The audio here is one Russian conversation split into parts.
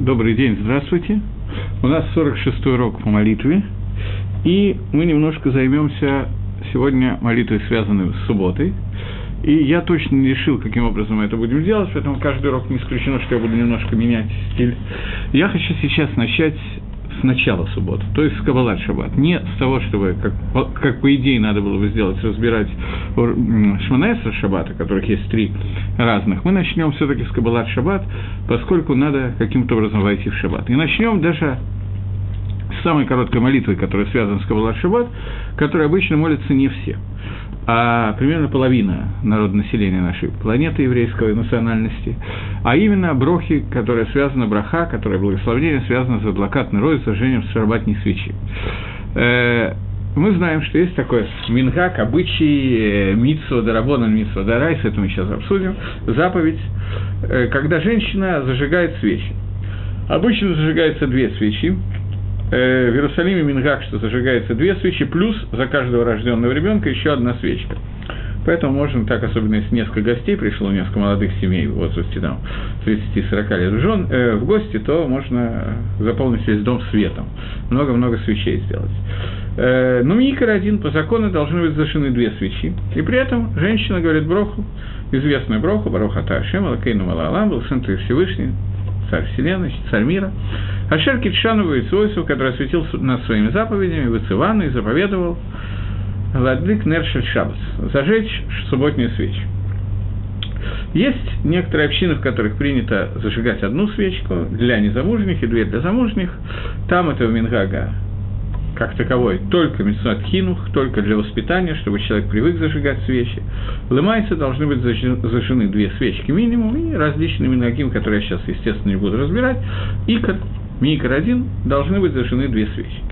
Добрый день, здравствуйте. У нас 46-й урок по молитве, и мы немножко займемся сегодня молитвой, связанной с субботой. И я точно не решил, каким образом мы это будем делать, поэтому каждый урок не исключено, что я буду немножко менять стиль. Я хочу сейчас начать с начала субботы, то есть с Кабалат Шаббат. Не с того, чтобы, как, как по идее надо было бы сделать, разбирать Шманайса Шаббата, которых есть три разных. Мы начнем все-таки с Кабалат Шаббат, поскольку надо каким-то образом войти в Шаббат. И начнем даже с самой короткой молитвы, которая связана с Кабалат Шаббат, которой обычно молятся не все а примерно половина народного населения нашей планеты еврейской национальности, а именно брохи, которая связана, браха, которая благословение связано с адлакатной рой, зажжением шарбатной свечи. Э, мы знаем, что есть такой мингак, обычай, э, митсо дарабона, митсо дарайс, это мы сейчас обсудим, заповедь, э, когда женщина зажигает свечи. Обычно зажигаются две свечи, в Иерусалиме Мингак, что зажигается две свечи, плюс за каждого рожденного ребенка еще одна свечка. Поэтому можно так, особенно если несколько гостей пришло, несколько молодых семей в возрасте там 30-40 лет жен, э, в гости, то можно заполнить весь дом светом. Много-много свечей сделать. Э, но Микер один по закону должны быть зажжены две свечи. И при этом женщина говорит Броху, известную Броху, Бароха Ташем, Алакейну Малалам, был Сын Всевышний, царь Вселенной, царь мира. Ашер Китшанову и который осветил нас своими заповедями, Вацивану и заповедовал Ладлик Нершель Шабас, зажечь субботнюю свечу. Есть некоторые общины, в которых принято зажигать одну свечку для незамужних и две для замужних. Там этого Мингага как таковой только мецнат хинух, только для воспитания, чтобы человек привык зажигать свечи. Лымайцы должны быть зажжены две свечки минимум, и различными минагим, которые я сейчас, естественно, не буду разбирать, икор, микор один, должны быть зажжены две свечки.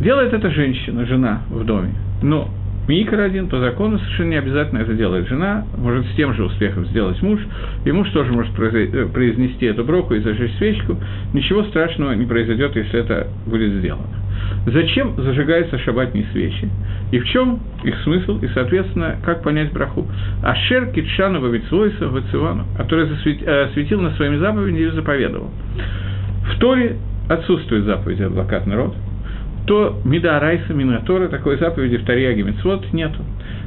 Делает это женщина, жена в доме, но Микро один, по закону совершенно не обязательно это делает жена, может с тем же успехом сделать муж, и муж тоже может э, произнести эту броку и зажечь свечку, ничего страшного не произойдет, если это будет сделано. Зачем зажигаются шабатные свечи? И в чем их смысл? И, соответственно, как понять браху? Ашер Китшану Вавицвойса Вацивану, который э, осветил на своими заповедями и заповедовал. В Торе отсутствует заповедь «Адвокат народ», то Мида Райса Минатора, такой заповеди в Тарьяге Мицвод нету.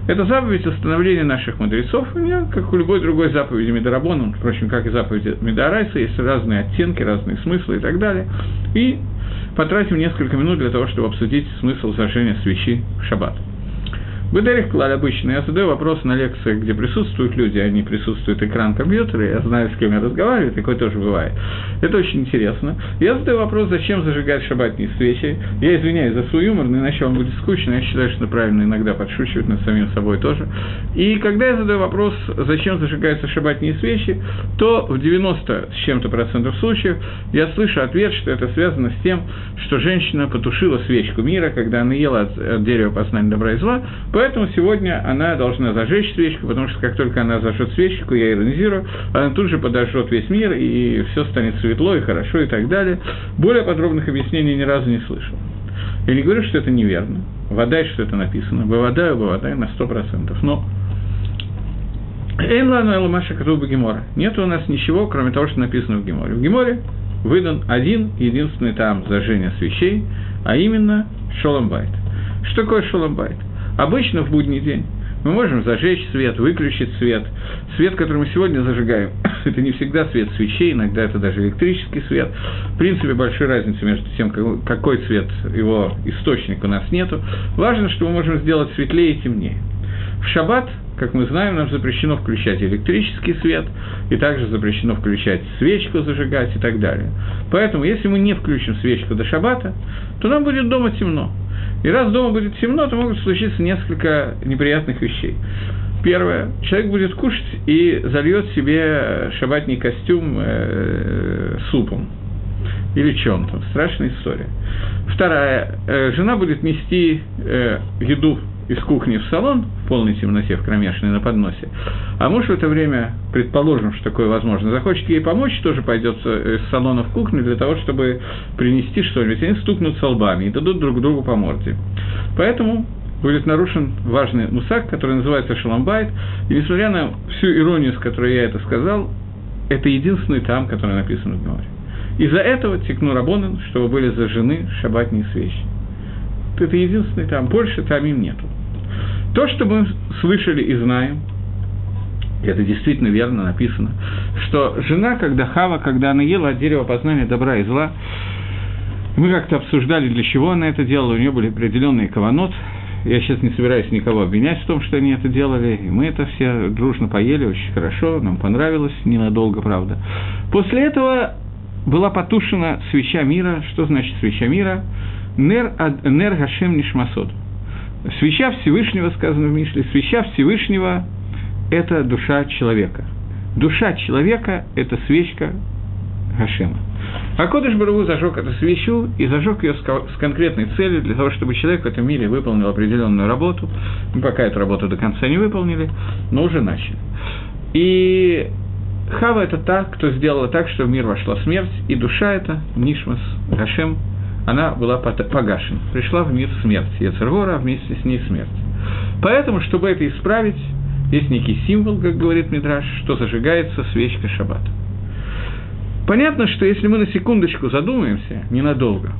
Это заповедь установления наших мудрецов, меня, как у любой другой заповеди Мидарабона, впрочем, как и заповеди Мидарайса, есть разные оттенки, разные смыслы и так далее. И потратим несколько минут для того, чтобы обсудить смысл зажжения свечи в шаббат. Бедарих Клаль обычно. Я задаю вопрос на лекциях, где присутствуют люди, а не присутствует экран компьютера, я знаю, с кем я разговариваю, такое тоже бывает. Это очень интересно. Я задаю вопрос, зачем зажигать шабатные свечи. Я извиняюсь за свой юмор, но иначе вам будет скучно. Я считаю, что правильно иногда подшучивать над самим собой тоже. И когда я задаю вопрос, зачем зажигаются шабатные свечи, то в 90 с чем-то процентов случаев я слышу ответ, что это связано с тем, что женщина потушила свечку мира, когда она ела от, от дерева познания добра и зла, Поэтому сегодня она должна зажечь свечку, потому что как только она зажжет свечку, я иронизирую, она тут же подожжет весь мир, и все станет светло и хорошо и так далее. Более подробных объяснений ни разу не слышал. Я не говорю, что это неверно. Вода, что это написано. Бывадаю, бывадаю на сто процентов. Но Эйнлану Элмаша Катуба Гемора. Нет у нас ничего, кроме того, что написано в Геморе. В Геморе выдан один единственный там зажжение свечей, а именно Шоломбайт. Что такое Шоломбайт? Обычно в будний день мы можем зажечь свет, выключить свет. Свет, который мы сегодня зажигаем, это не всегда свет свечей, иногда это даже электрический свет. В принципе, большой разницы между тем, какой цвет его источник у нас нету. Важно, что мы можем сделать светлее и темнее. В шаббат, как мы знаем, нам запрещено включать электрический свет, и также запрещено включать свечку зажигать и так далее. Поэтому, если мы не включим свечку до шаббата, то нам будет дома темно. И раз дома будет темно, то могут случиться несколько неприятных вещей. Первое. Человек будет кушать и зальет себе шабатный костюм э, супом или чем-то. Страшная история. Вторая. Э, жена будет нести э, еду из кухни в салон в полной темноте, в кромешной на подносе, а муж в это время, предположим, что такое возможно, захочет ей помочь, тоже пойдет из салона в кухню для того, чтобы принести что-нибудь. Они стукнутся лбами и дадут друг другу по морде. Поэтому будет нарушен важный мусак, который называется шаламбайт, и несмотря на всю иронию, с которой я это сказал, это единственный там, который написан в Геморе. Из-за этого текну Рабонан, чтобы были зажжены шабатные свечи. Это единственный там, больше там им нету. То, что мы слышали и знаем, это действительно верно написано, что жена, когда Хава, когда она ела от дерева познания добра и зла, мы как-то обсуждали, для чего она это делала, у нее были определенные каванот, я сейчас не собираюсь никого обвинять в том, что они это делали, и мы это все дружно поели, очень хорошо, нам понравилось, ненадолго, правда. После этого была потушена свеча мира. Что значит свеча мира? Нер, нер Гашем Нишмасод. Свеча Всевышнего, сказано в Мишле, свеча Всевышнего – это душа человека. Душа человека – это свечка Гашема. А Кодыш Барагу зажег эту свечу и зажег ее с конкретной целью для того, чтобы человек в этом мире выполнил определенную работу. Мы пока эту работу до конца не выполнили, но уже начали. И Хава – это та, кто сделала так, что в мир вошла смерть, и душа эта, Нишмас, Гашем, она была погашена. Пришла в мир смерть, Ецергора, а вместе с ней смерть. Поэтому, чтобы это исправить, есть некий символ, как говорит Мидраш, что зажигается свечка шаббата. Понятно, что если мы на секундочку задумаемся, ненадолго,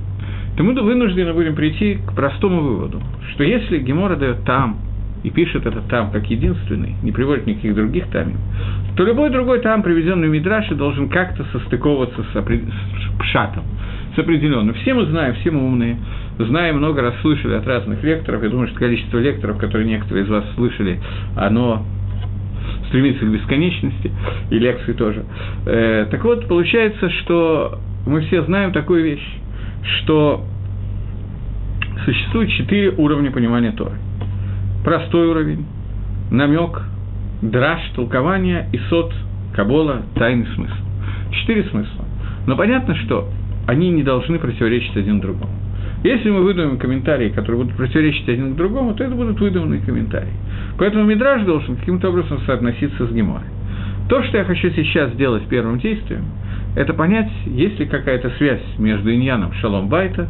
то мы вынуждены будем прийти к простому выводу, что если Гемора дает там и пишет это там как единственный, не приводит никаких других тамим, то любой другой там, приведенный в Мидраше, должен как-то состыковываться с, с пшатом, с определенным. Все мы знаем, все мы умные, знаем, много раз слышали от разных лекторов, я думаю, что количество лекторов, которые некоторые из вас слышали, оно стремится к бесконечности, и лекции тоже. Э, так вот, получается, что мы все знаем такую вещь, что существует четыре уровня понимания Торы. Простой уровень, намек, драж, толкование, и сот, кабола, тайный смысл. Четыре смысла. Но понятно, что они не должны противоречить один другому. Если мы выдумаем комментарии, которые будут противоречить один к другому, то это будут выдуманные комментарии. Поэтому Мидраж должен каким-то образом соотноситься с Геморой. То, что я хочу сейчас сделать первым действием, это понять, есть ли какая-то связь между иньяном Шалом Байта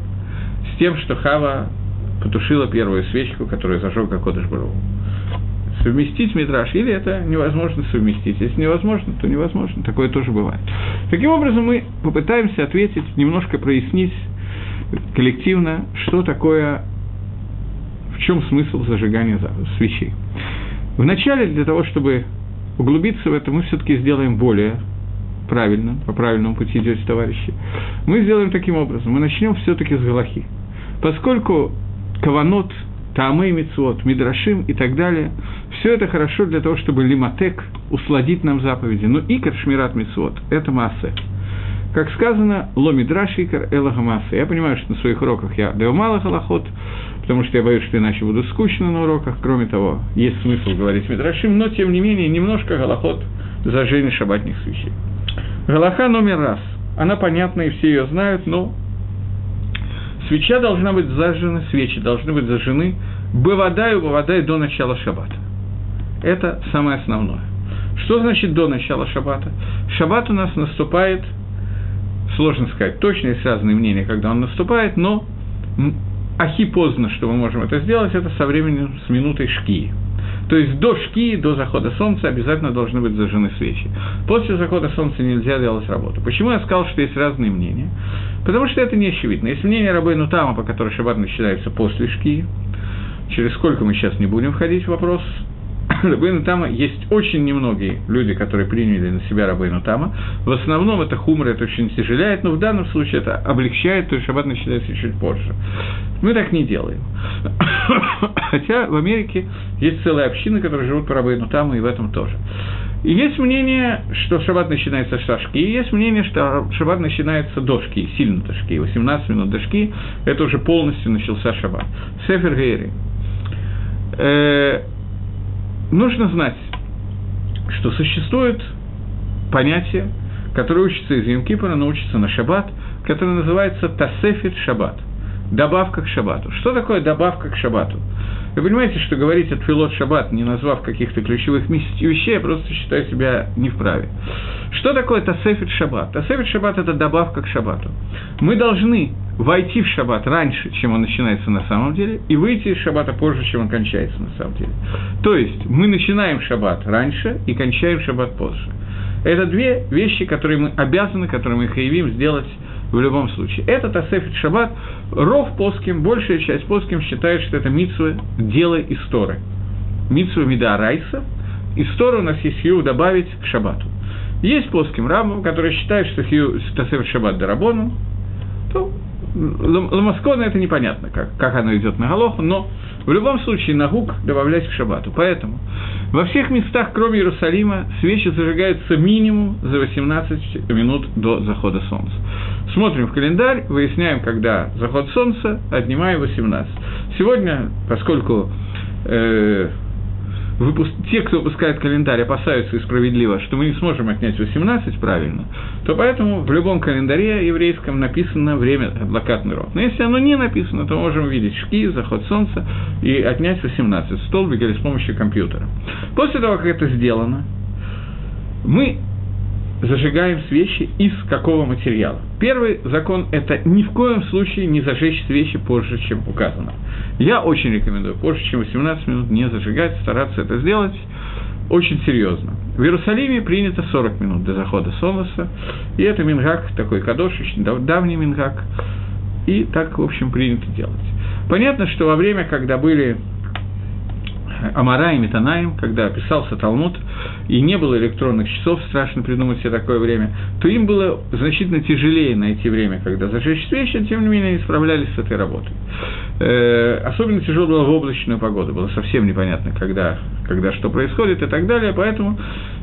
с тем, что Хава потушила первую свечку, которую зажег Кодыш Бару. Совместить Мидраш, или это невозможно совместить. Если невозможно, то невозможно. Такое тоже бывает. Таким образом, мы попытаемся ответить, немножко прояснить коллективно, что такое, в чем смысл зажигания свечей. Вначале, для того, чтобы углубиться в это, мы все-таки сделаем более правильно, по правильному пути идете, товарищи. Мы сделаем таким образом, мы начнем все-таки с Галахи. Поскольку Каванот, Таамей Мицвод, Мидрашим и так далее, все это хорошо для того, чтобы Лиматек усладить нам заповеди. Но Икар Шмират Мицвод – это масса. Как сказано, ломи драшикар элагамаса. Я понимаю, что на своих уроках я даю мало халахот, потому что я боюсь, что иначе буду скучно на уроках. Кроме того, есть смысл говорить мидрашим, но, тем не менее, немножко галахот зажжения шабатных свечей. Галаха номер раз. Она понятна, и все ее знают, но свеча должна быть зажжена, свечи должны быть зажжены бывадай, бывадай до начала шаббата. Это самое основное. Что значит до начала шаббата? Шаббат у нас наступает – сложно сказать точно, есть разные мнения, когда он наступает, но ахи поздно, что мы можем это сделать, это со временем, с минутой шки. То есть до шки, до захода солнца обязательно должны быть зажжены свечи. После захода солнца нельзя делать работу. Почему я сказал, что есть разные мнения? Потому что это не очевидно. Есть мнение Рабейну Тама, по которой шаббат начинается после шки, через сколько мы сейчас не будем входить в вопрос, Рабейну Тама есть очень немногие люди, которые приняли на себя Рабейну Тама. В основном это хумор, это очень тяжеляет, но в данном случае это облегчает, то есть шаббат начинается чуть позже. Мы так не делаем. Хотя в Америке есть целая община, которые живут по Рабейну Таму, и в этом тоже. И есть мнение, что шаббат начинается с шашки, и есть мнение, что шаббат начинается до шки, сильно до шки, 18 минут до шки, это уже полностью начался шаббат. Сефер Гейри. Нужно знать, что существует понятие, которое учится из Йом-Кипра, но учится на шаббат, которое называется «תוספת שבת» – добавка к шаббату. Что такое добавка к шаббату? Вы понимаете, что говорить о תפילות שבת, не назвав каких-то ключевых вещей, я просто считаю себя не вправе. Что такое תוספת שבת? תוספת שבת – это добавка к шаббату. Мы должны войти в шаббат раньше, чем он начинается на самом деле, и выйти из шаббата позже, чем он кончается на самом деле. То есть мы начинаем шаббат раньше и кончаем шаббат позже. Это две вещи, которые мы обязаны, которые мы хаевим сделать в любом случае. Это Тасефит Шаббат. Ров Поским, большая часть Поским считает, что это митсва дела истории. Митсва Мида Райса. Историю у нас есть хью добавить к Шаббату. Есть Поским Рамбам, который считает, что хью Тасефит Шаббат Дарабону. То Ламаскона это непонятно, как, как оно идет на Галоху, но в любом случае на гук добавлять к шабату. Поэтому во всех местах, кроме Иерусалима, свечи зажигаются минимум за 18 минут до захода солнца. Смотрим в календарь, выясняем, когда заход солнца, отнимаем 18. Сегодня, поскольку э, выпуск... те, кто выпускает календарь, опасаются и справедливо, что мы не сможем отнять 18 правильно, то поэтому в любом календаре еврейском написано время блокадный род. Но если оно не написано, то можем увидеть шки, заход солнца и отнять 18 столбик или с помощью компьютера. После того, как это сделано, мы зажигаем свечи из какого материала. Первый закон – это ни в коем случае не зажечь свечи позже, чем указано. Я очень рекомендую позже, чем 18 минут не зажигать, стараться это сделать очень серьезно. В Иерусалиме принято 40 минут до захода солнца, и это мингак, такой кадошич, давний мингак, и так, в общем, принято делать. Понятно, что во время, когда были Амара и Метанаем, когда писался Талмуд, и не было электронных часов, страшно придумать себе такое время, то им было значительно тяжелее найти время, когда зажечь свечи, тем не менее они справлялись с этой работой. Э, особенно тяжело было в облачную погоду, было совсем непонятно, когда, когда что происходит и так далее, поэтому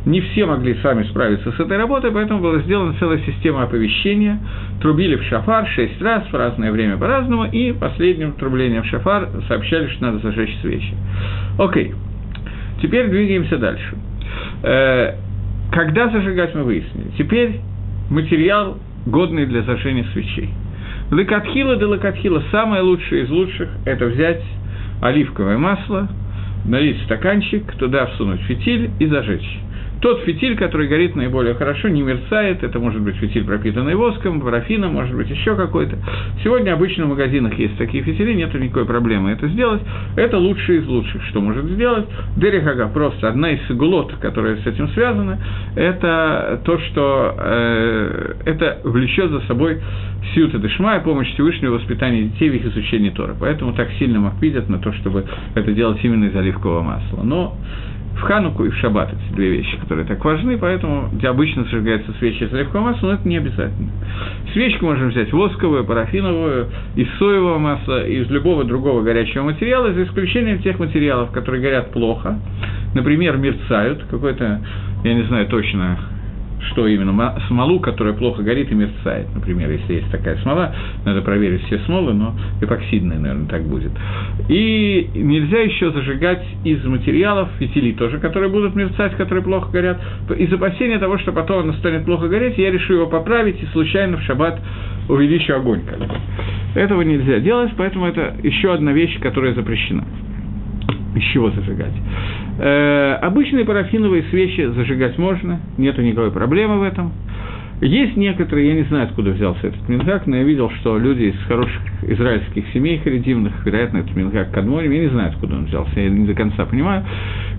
не все могли сами справиться с этой работой, поэтому была сделана целая система оповещения, трубили в шафар шесть раз, в разное время по-разному, и последним трублением в шафар сообщали, что надо зажечь свечи. Окей, теперь двигаемся дальше. Э, когда зажигать мы выяснили. Теперь материал, годный для зажжения свечей. Лекатхила да лекатхила, самое лучшее из лучших – это взять оливковое масло, налить стаканчик, туда всунуть фитиль и зажечь. Тот фитиль, который горит наиболее хорошо, не мерцает, это может быть фитиль, пропитанный воском, парафином, может быть еще какой-то. Сегодня обычно в магазинах есть такие фитили, нет никакой проблемы это сделать. Это лучшее из лучших, что может сделать. Дерехага просто одна из гулот, которая с этим связана, это то, что э, это влечет за собой сиута дешма и помощь Всевышнего воспитания детей в их изучении Тора. Поэтому так сильно макпидят на то, чтобы это делать именно из оливкового масла. Но в Хануку и в Шаббат эти две вещи, которые так важны, поэтому обычно зажигаются свечи из оливкового масла, но это не обязательно. Свечку можем взять восковую, парафиновую, из соевого масла, из любого другого горячего материала, за исключением тех материалов, которые горят плохо, например, мерцают, какой-то, я не знаю точно, что именно, смолу, которая плохо горит и мерцает, например, если есть такая смола, надо проверить все смолы, но эпоксидная, наверное, так будет. И нельзя еще зажигать из материалов, фитили тоже, которые будут мерцать, которые плохо горят, из опасения того, что потом оно станет плохо гореть, я решу его поправить и случайно в шаббат увеличу огонь. Как. Этого нельзя делать, поэтому это еще одна вещь, которая запрещена. Из чего зажигать? Э, обычные парафиновые свечи зажигать можно, нету никакой проблемы в этом. Есть некоторые, я не знаю, откуда взялся этот мингак, но я видел, что люди из хороших израильских семей харидимных, вероятно, это мингак Кадморим, я не знаю, откуда он взялся, я не до конца понимаю,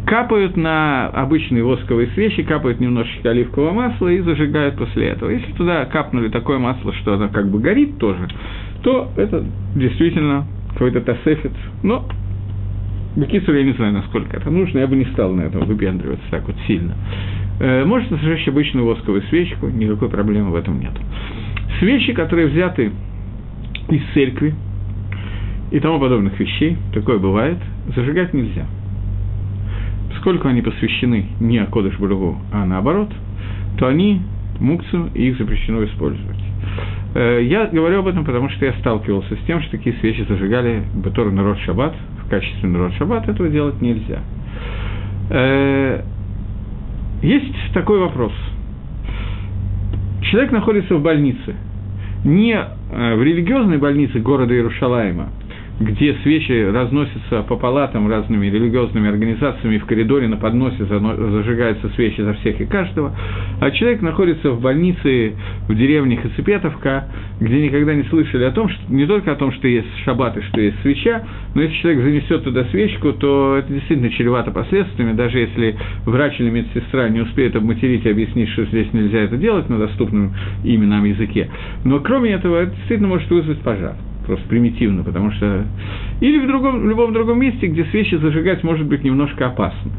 капают на обычные восковые свечи, капают немножечко оливкового масла и зажигают после этого. Если туда капнули такое масло, что оно как бы горит тоже, то это действительно какой-то тасефит, но Бекисур, я не знаю, насколько это нужно, я бы не стал на этом выпендриваться так вот сильно. Э, можно зажечь обычную восковую свечку, никакой проблемы в этом нет. Свечи, которые взяты из церкви и тому подобных вещей, такое бывает, зажигать нельзя. Поскольку они посвящены не Акодыш Бургу, а наоборот, то они мукцию, и их запрещено использовать. Э, я говорю об этом, потому что я сталкивался с тем, что такие свечи зажигали Батор народ Шаббат, в качестве народ Шаббат, этого делать нельзя. Э, есть такой вопрос. Человек находится в больнице, не э, в религиозной больнице города Иерушалайма, где свечи разносятся по палатам разными религиозными организациями, в коридоре на подносе зажигаются свечи за всех и каждого, а человек находится в больнице в деревне Хацепетовка, где никогда не слышали о том, что не только о том, что есть шаббат и что есть свеча, но если человек занесет туда свечку, то это действительно чревато последствиями, даже если врач или медсестра не успеет обматерить и объяснить, что здесь нельзя это делать на доступном именно нам языке. Но кроме этого, это действительно может вызвать пожар просто примитивно, потому что... Или в, другом, в любом другом месте, где свечи зажигать может быть немножко опасно.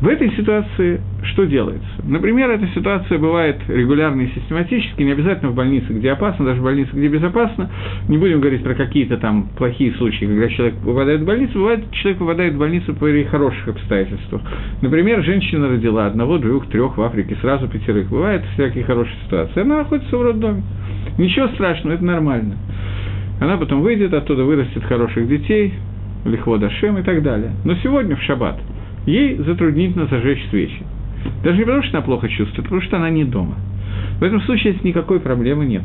В этой ситуации что делается? Например, эта ситуация бывает регулярно и систематически, не обязательно в больнице, где опасно, даже в больнице, где безопасно. Не будем говорить про какие-то там плохие случаи, когда человек попадает в больницу. Бывает, человек попадает в больницу при хороших обстоятельствах. Например, женщина родила одного, двух, трех в Африке, сразу пятерых. Бывают всякие хорошие ситуации. Она находится в роддоме. Ничего страшного, это нормально. Она потом выйдет оттуда, вырастет хороших детей, лихво дашем и так далее. Но сегодня, в шаббат, ей затруднительно зажечь свечи. Даже не потому, что она плохо чувствует, а потому что она не дома. В этом случае никакой проблемы нет.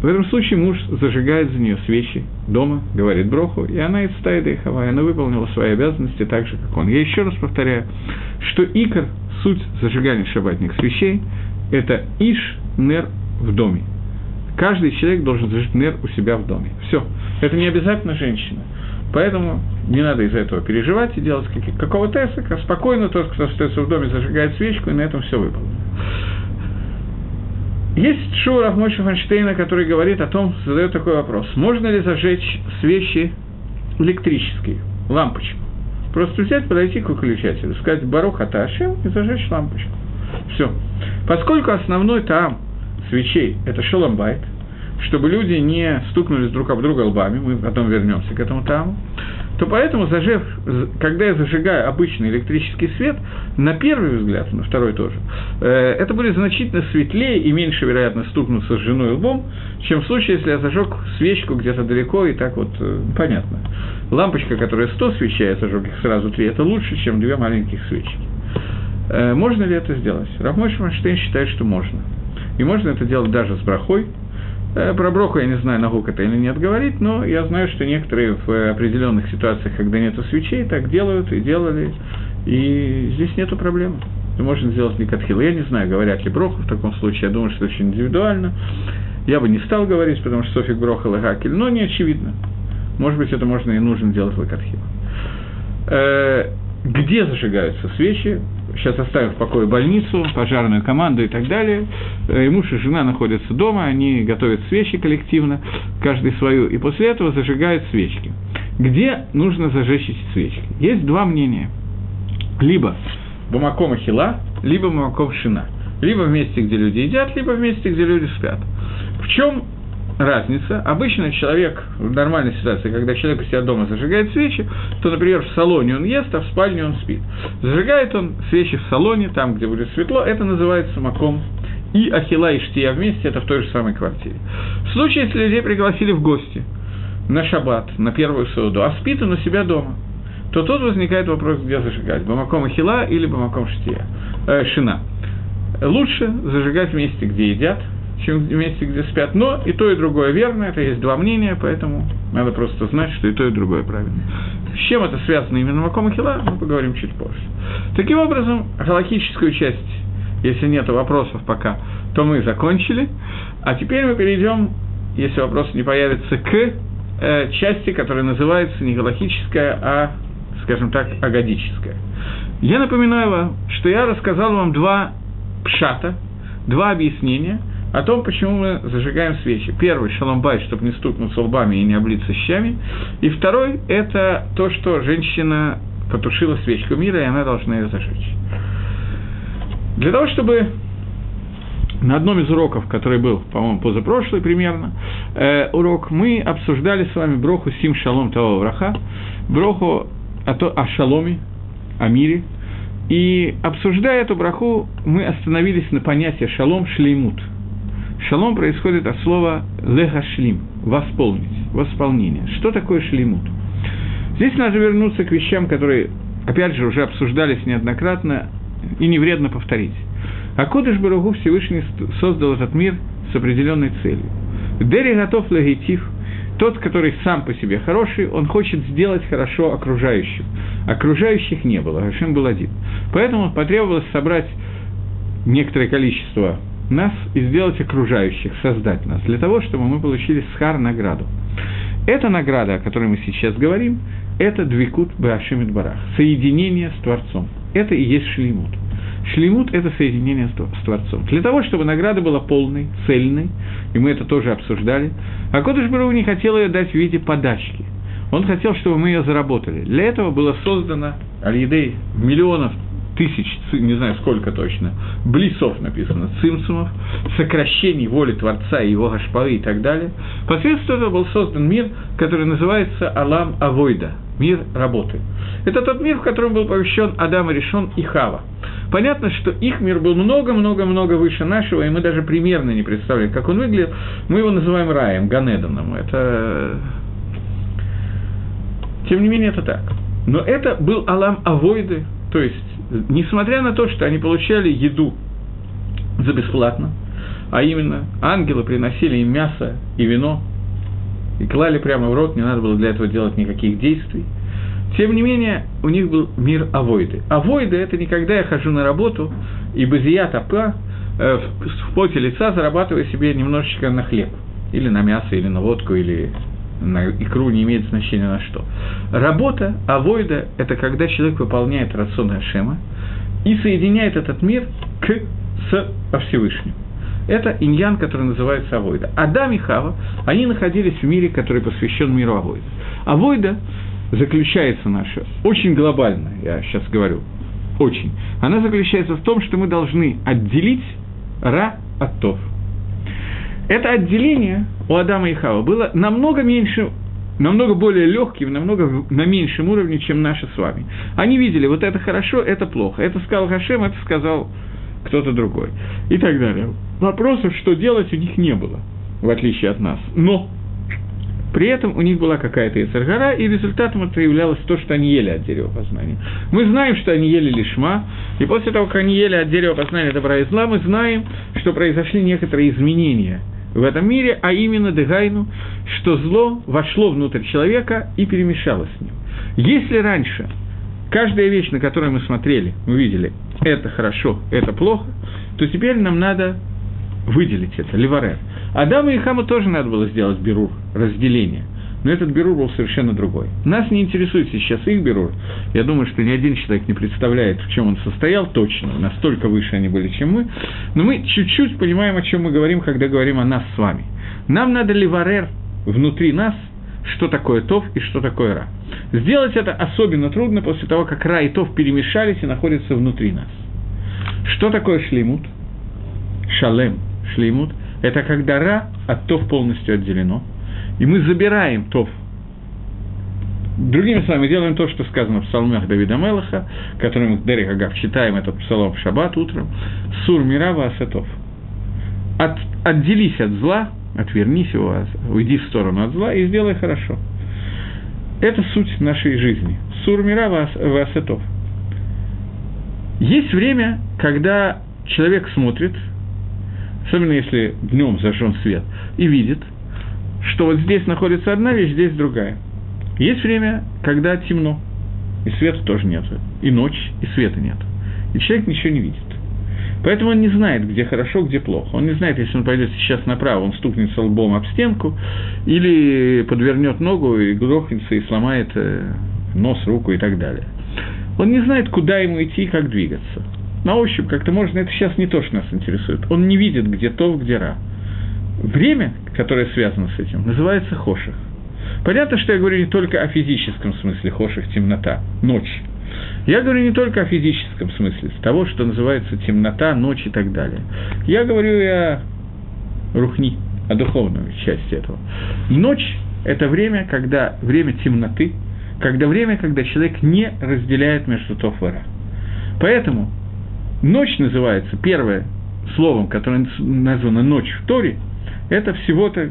В этом случае муж зажигает за нее свечи дома, говорит броху, и она из стаи Дейхава, она выполнила свои обязанности так же, как он. Я еще раз повторяю, что икор, суть зажигания шабатных свечей, это иш нер в доме. Каждый человек должен зажечь нер у себя в доме. Все. Это не обязательно женщина. Поэтому не надо из-за этого переживать и делать какого-то эсока. Спокойно тот, кто остается в доме, зажигает свечку, и на этом все выполнено. Есть Шур Ахмойша Фанштейна, который говорит о том, задает такой вопрос. Можно ли зажечь свечи электрические, лампочку? Просто взять, подойти к выключателю, сказать «Барух Аташем» и зажечь лампочку. Все. Поскольку основной там свечей – это шаломбайт – чтобы люди не стукнулись друг об друга лбами, мы потом вернемся к этому таму, то поэтому, зажив, когда я зажигаю обычный электрический свет, на первый взгляд, на второй тоже, э, это будет значительно светлее и меньше вероятно стукнуться с женой лбом, чем в случае, если я зажег свечку где-то далеко и так вот, э, понятно. Лампочка, которая 100 свечей, я зажег их сразу три, это лучше, чем две маленьких свечки. Э, можно ли это сделать? Рафмой Шманштейн считает, что можно. И можно это делать даже с брахой, про броху я не знаю, наук это или нет говорить, но я знаю, что некоторые в определенных ситуациях, когда нету свечей, так делают и делали, и здесь нету проблемы. Можно сделать ликатхил. Я не знаю, говорят ли броху в таком случае, я думаю, что очень индивидуально. Я бы не стал говорить, потому что Софик Броха Лагакель, но не очевидно. Может быть, это можно и нужно делать лакатхил. Э, где зажигаются свечи? Сейчас оставим в покое больницу, пожарную команду и так далее. Э, и муж и жена находятся дома, они готовят свечи коллективно, каждый свою, и после этого зажигают свечки. Где нужно зажечь эти свечки? Есть два мнения. Либо Бамаком Хила, либо Бамаком Шина. Либо в месте, где люди едят, либо в месте, где люди спят. В чем разница. Обычно человек в нормальной ситуации, когда человек у себя дома зажигает свечи, то, например, в салоне он ест, а в спальне он спит. Зажигает он свечи в салоне, там, где будет светло, это называется маком. И ахила и штия вместе, это в той же самой квартире. В случае, если людей пригласили в гости на шаббат, на первую сауду, а спит он у себя дома, то тут возникает вопрос, где зажигать, бамаком ахила или бамаком штия, э, шина. Лучше зажигать в месте, где едят, чем в месте, где спят. Но и то, и другое верно, это есть два мнения, поэтому надо просто знать, что и то, и другое правильно. С чем это связано именно Маком и Хила, мы поговорим чуть позже. Таким образом, галактическую часть, если нет вопросов пока, то мы закончили. А теперь мы перейдем, если вопросы не появятся, к э, части, которая называется не галактическая, а, скажем так, агадическая. Я напоминаю вам, что я рассказал вам два пшата, два объяснения – о том, почему мы зажигаем свечи. Первый – шаломбай, чтобы не стукнуться лбами и не облиться щами. И второй – это то, что женщина потушила свечку мира, и она должна ее зажечь. Для того, чтобы на одном из уроков, который был, по-моему, позапрошлый примерно, э, урок, мы обсуждали с вами броху Сим Шалом Того Враха, броху о, то, о шаломе, о мире. И обсуждая эту браху, мы остановились на понятии шалом шлеймут – Шалом происходит от слова лехашлим – восполнить, восполнение. Что такое шлимут? Здесь надо вернуться к вещам, которые, опять же, уже обсуждались неоднократно, и не вредно повторить. А Кодыш Баругу Всевышний создал этот мир с определенной целью. Дери готов лагитив, тот, который сам по себе хороший, он хочет сделать хорошо окружающих. Окружающих не было, Гашем был один. Поэтому потребовалось собрать некоторое количество нас и сделать окружающих, создать нас, для того, чтобы мы получили схар награду. Эта награда, о которой мы сейчас говорим, это двикут башимит барах, соединение с Творцом. Это и есть шлеймут. Шлеймут – это соединение с Творцом. Для того, чтобы награда была полной, цельной, и мы это тоже обсуждали, а Кодыш Бару не хотел ее дать в виде подачки. Он хотел, чтобы мы ее заработали. Для этого было создано Аль-Едей миллионов тысяч, не знаю сколько точно, блисов написано, цимсумов, сокращений воли Творца и его гашпары и так далее. Посредством этого был создан мир, который называется Алам Авойда, мир работы. Это тот мир, в котором был помещен Адам Решон и Хава. Понятно, что их мир был много-много-много выше нашего, и мы даже примерно не представляем, как он выглядел. Мы его называем раем, Ганеданом. Это... Тем не менее, это так. Но это был Алам Авойды, то есть, несмотря на то, что они получали еду за бесплатно, а именно ангелы приносили им мясо и вино, и клали прямо в рот, не надо было для этого делать никаких действий. Тем не менее, у них был мир авойды. Авойды – это не когда я хожу на работу, и базия топа э, в поте лица зарабатываю себе немножечко на хлеб, или на мясо, или на водку, или на икру, не имеет значения на что. Работа, авойда – это когда человек выполняет рацион Ашема и соединяет этот мир к, с Всевышним. Это иньян, который называется Авойда. Адам и Хава, они находились в мире, который посвящен миру Авойда. Авойда заключается наша, очень глобальная, я сейчас говорю, очень. Она заключается в том, что мы должны отделить Ра от Тов. Это отделение у Адама и Хава было намного меньше намного более легким, намного на меньшем уровне, чем наши с вами. Они видели, вот это хорошо, это плохо. Это сказал Хашем, это сказал кто-то другой. И так далее. Вопросов, что делать, у них не было, в отличие от нас. Но при этом у них была какая-то Ицаргара, и результатом это являлось то, что они ели от дерева познания. Мы знаем, что они ели лишма, и после того, как они ели от дерева познания добра и зла, мы знаем, что произошли некоторые изменения в этом мире, а именно Дегайну, что зло вошло внутрь человека и перемешалось с ним. Если раньше каждая вещь, на которую мы смотрели, мы видели, это хорошо, это плохо, то теперь нам надо выделить это, ливарер. Адаму и Хаму тоже надо было сделать берур, разделение. Но этот берур был совершенно другой. Нас не интересует сейчас их берур. Я думаю, что ни один человек не представляет, в чем он состоял точно. Настолько выше они были, чем мы. Но мы чуть-чуть понимаем, о чем мы говорим, когда говорим о нас с вами. Нам надо ливарер внутри нас, что такое Тов и что такое Ра. Сделать это особенно трудно после того, как Ра и Тов перемешались и находятся внутри нас. Что такое шлеймут? Шалем, шлеймут – это когда Ра от Тов полностью отделено, и мы забираем Тов. Другими словами, делаем то, что сказано в псалмах Давида Мелаха, который мы, Дерек Агав, читаем этот псалом в шаббат утром, Сур Мирава Асатов. От, отделись от зла, отвернись его, уйди в сторону от зла и сделай хорошо. Это суть нашей жизни. Сур Мирава Асатов. Есть время, когда человек смотрит – особенно если днем зажжен свет, и видит, что вот здесь находится одна вещь, здесь другая. Есть время, когда темно, и света тоже нет, и ночь, и света нет. И человек ничего не видит. Поэтому он не знает, где хорошо, где плохо. Он не знает, если он пойдет сейчас направо, он стукнется лбом об стенку, или подвернет ногу и грохнется, и сломает э, нос, руку и так далее. Он не знает, куда ему идти и как двигаться на ощупь как-то можно, это сейчас не то, что нас интересует. Он не видит, где то, где ра. Время, которое связано с этим, называется хоших. Понятно, что я говорю не только о физическом смысле хоших, темнота, ночь. Я говорю не только о физическом смысле, того, что называется темнота, ночь и так далее. Я говорю и о рухни, о духовной части этого. Ночь – это время, когда время темноты, когда время, когда человек не разделяет между то и ра. Поэтому Ночь называется, первое словом, которое названо «ночь» в Торе, это всего-то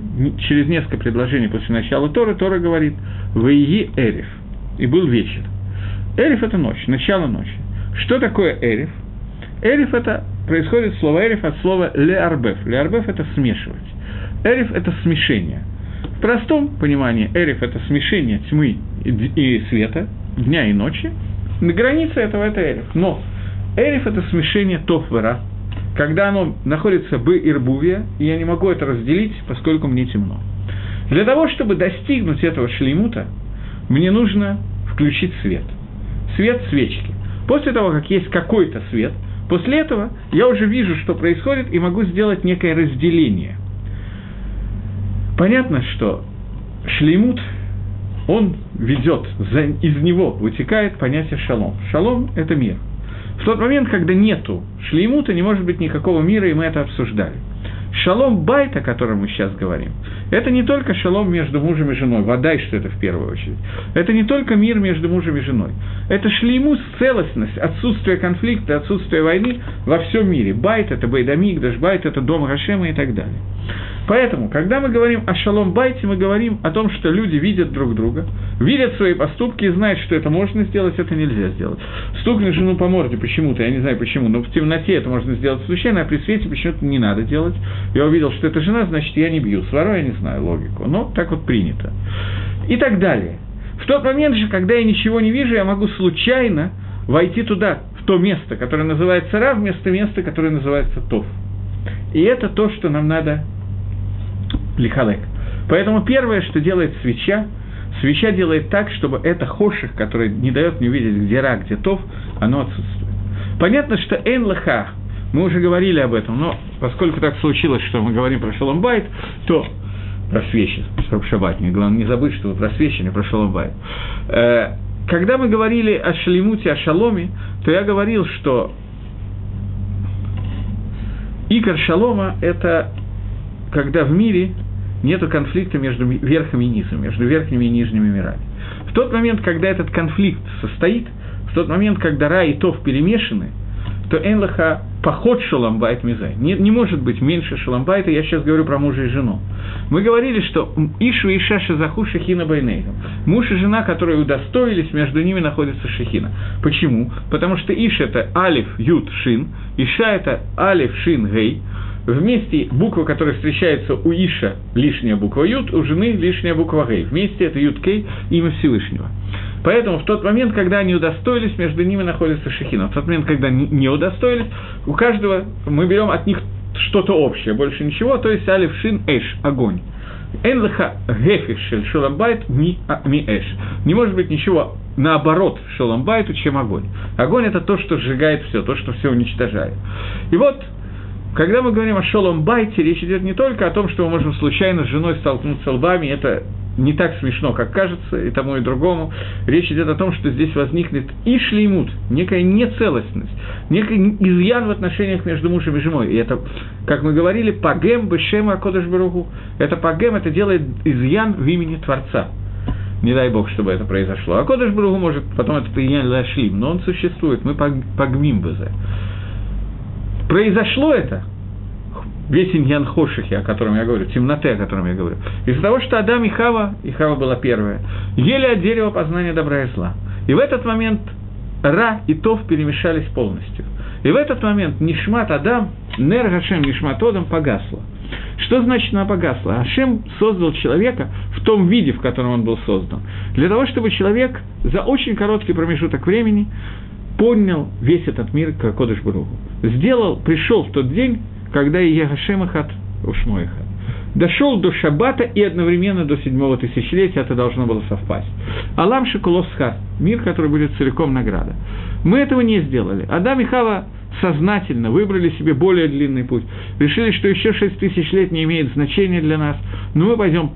через несколько предложений после начала Торы, Тора говорит «Ваиги Эриф» – и был вечер. Эриф – это ночь, начало ночи. Что такое Эриф? Эриф – это происходит слово Эриф от слова леарбеф. Леарбеф – это смешивать. Эриф – это смешение. В простом понимании Эриф – это смешение тьмы и света, дня и ночи. На границе этого это Эриф. Но Эриф – это смешение тофвера, когда оно находится в Ирбуве, и я не могу это разделить, поскольку мне темно. Для того, чтобы достигнуть этого шлеймута, мне нужно включить свет. Свет свечки. После того, как есть какой-то свет, после этого я уже вижу, что происходит, и могу сделать некое разделение. Понятно, что шлеймут, он ведет, из него вытекает понятие шалом. Шалом – это мир. В тот момент, когда нету шлеймута, не может быть никакого мира, и мы это обсуждали. שלום בית, о котором мы сейчас говорим, это не только שלום между мужем и женой, ודאי, что это в первую очередь. Это не только мир между мужем и женой. Это שלימות, целостность, отсутствие конфликта, отсутствие войны во всем мире. בית – это בית המקדש, בית – это дом Гашема и так далее. Поэтому, когда мы говорим о шалом байте, мы говорим о том, что люди видят друг друга, видят свои поступки и знают, что это можно сделать, это нельзя сделать. Стукнуть жену по морде почему-то, я не знаю почему, но в темноте это можно сделать случайно, а при свете почему-то не надо делать. Я увидел, что это жена, значит, я не бью. Свару я не знаю логику, но так вот принято. И так далее. В тот момент же, когда я ничего не вижу, я могу случайно войти туда, в то место, которое называется Ра, вместо места, которое называется Тов. И это то, что нам надо лихалек. Поэтому первое, что делает свеча, свеча делает так, чтобы это хоших, который не дает мне увидеть, где ра, где тов, оно отсутствует. Понятно, что лаха, мы уже говорили об этом, но поскольку так случилось, что мы говорим про шаломбайт, то про свечи, про шаббат, не, главное не забыть, что вы про свечи, не про шаломбайт. Э, когда мы говорили о шалимуте, о шаломе, то я говорил, что икор шалома – это когда в мире нет конфликта между верхом и низом, между верхними и нижними мирами. В тот момент, когда этот конфликт состоит, в тот момент, когда Ра и Тов перемешаны, то Энлаха поход шаламбайт мизай. Не, не может быть меньше шаламбайта, я сейчас говорю про мужа и жену. Мы говорили, что Ишу и Иша Шазаху Шахина Байнейгам. Муж и жена, которые удостоились, между ними находится Шахина. Почему? Потому что Иш – это Алиф, Ют, Шин, Иша – это Алиф, Шин, Гей, Вместе буква, которая встречается у Иша, лишняя буква Ют, у жены лишняя буква Гей. Вместе это Ют Кей, имя Всевышнего. Поэтому в тот момент, когда они удостоились, между ними находится Шехина. В тот момент, когда не удостоились, у каждого мы берем от них что-то общее, больше ничего, то есть Алиф Эш, огонь. Энлаха гефиш шель шоламбайт ми, а, ми эш. Не может быть ничего наоборот шоламбайту, чем огонь. Огонь – это то, что сжигает все, то, что все уничтожает. И вот когда мы говорим о шолом байте, речь идет не только о том, что мы можем случайно с женой столкнуться лбами, это не так смешно, как кажется, и тому, и другому. Речь идет о том, что здесь возникнет и шлеймут, некая нецелостность, некий изъян в отношениях между мужем и женой. И это, как мы говорили, пагем бешема акодыш баругу. Это пагем, это делает изъян в имени Творца. Не дай Бог, чтобы это произошло. А Кодыш Бругу может потом этот изъян лашлим, но он существует, мы пагмим бы за. Произошло это, весь иньян Хошихи, о котором я говорю, темноты, о котором я говорю, из-за того, что Адам и Хава, и Хава была первая, ели от дерева познания добра и зла. И в этот момент Ра и Тов перемешались полностью. И в этот момент Нишмат Адам, Нер Гашем Нишмат Одам погасла. Что значит она погасла? Ашем создал человека в том виде, в котором он был создан. Для того, чтобы человек за очень короткий промежуток времени поднял весь этот мир к Кодыш Бругу. Сделал, пришел в тот день, когда и Ягашемахат, Ушмоихат, дошел до Шаббата и одновременно до седьмого тысячелетия это должно было совпасть. Алам Шикулосхат, мир, который будет целиком награда. Мы этого не сделали. Адам и Хава сознательно выбрали себе более длинный путь. Решили, что еще шесть тысяч лет не имеет значения для нас, но мы пойдем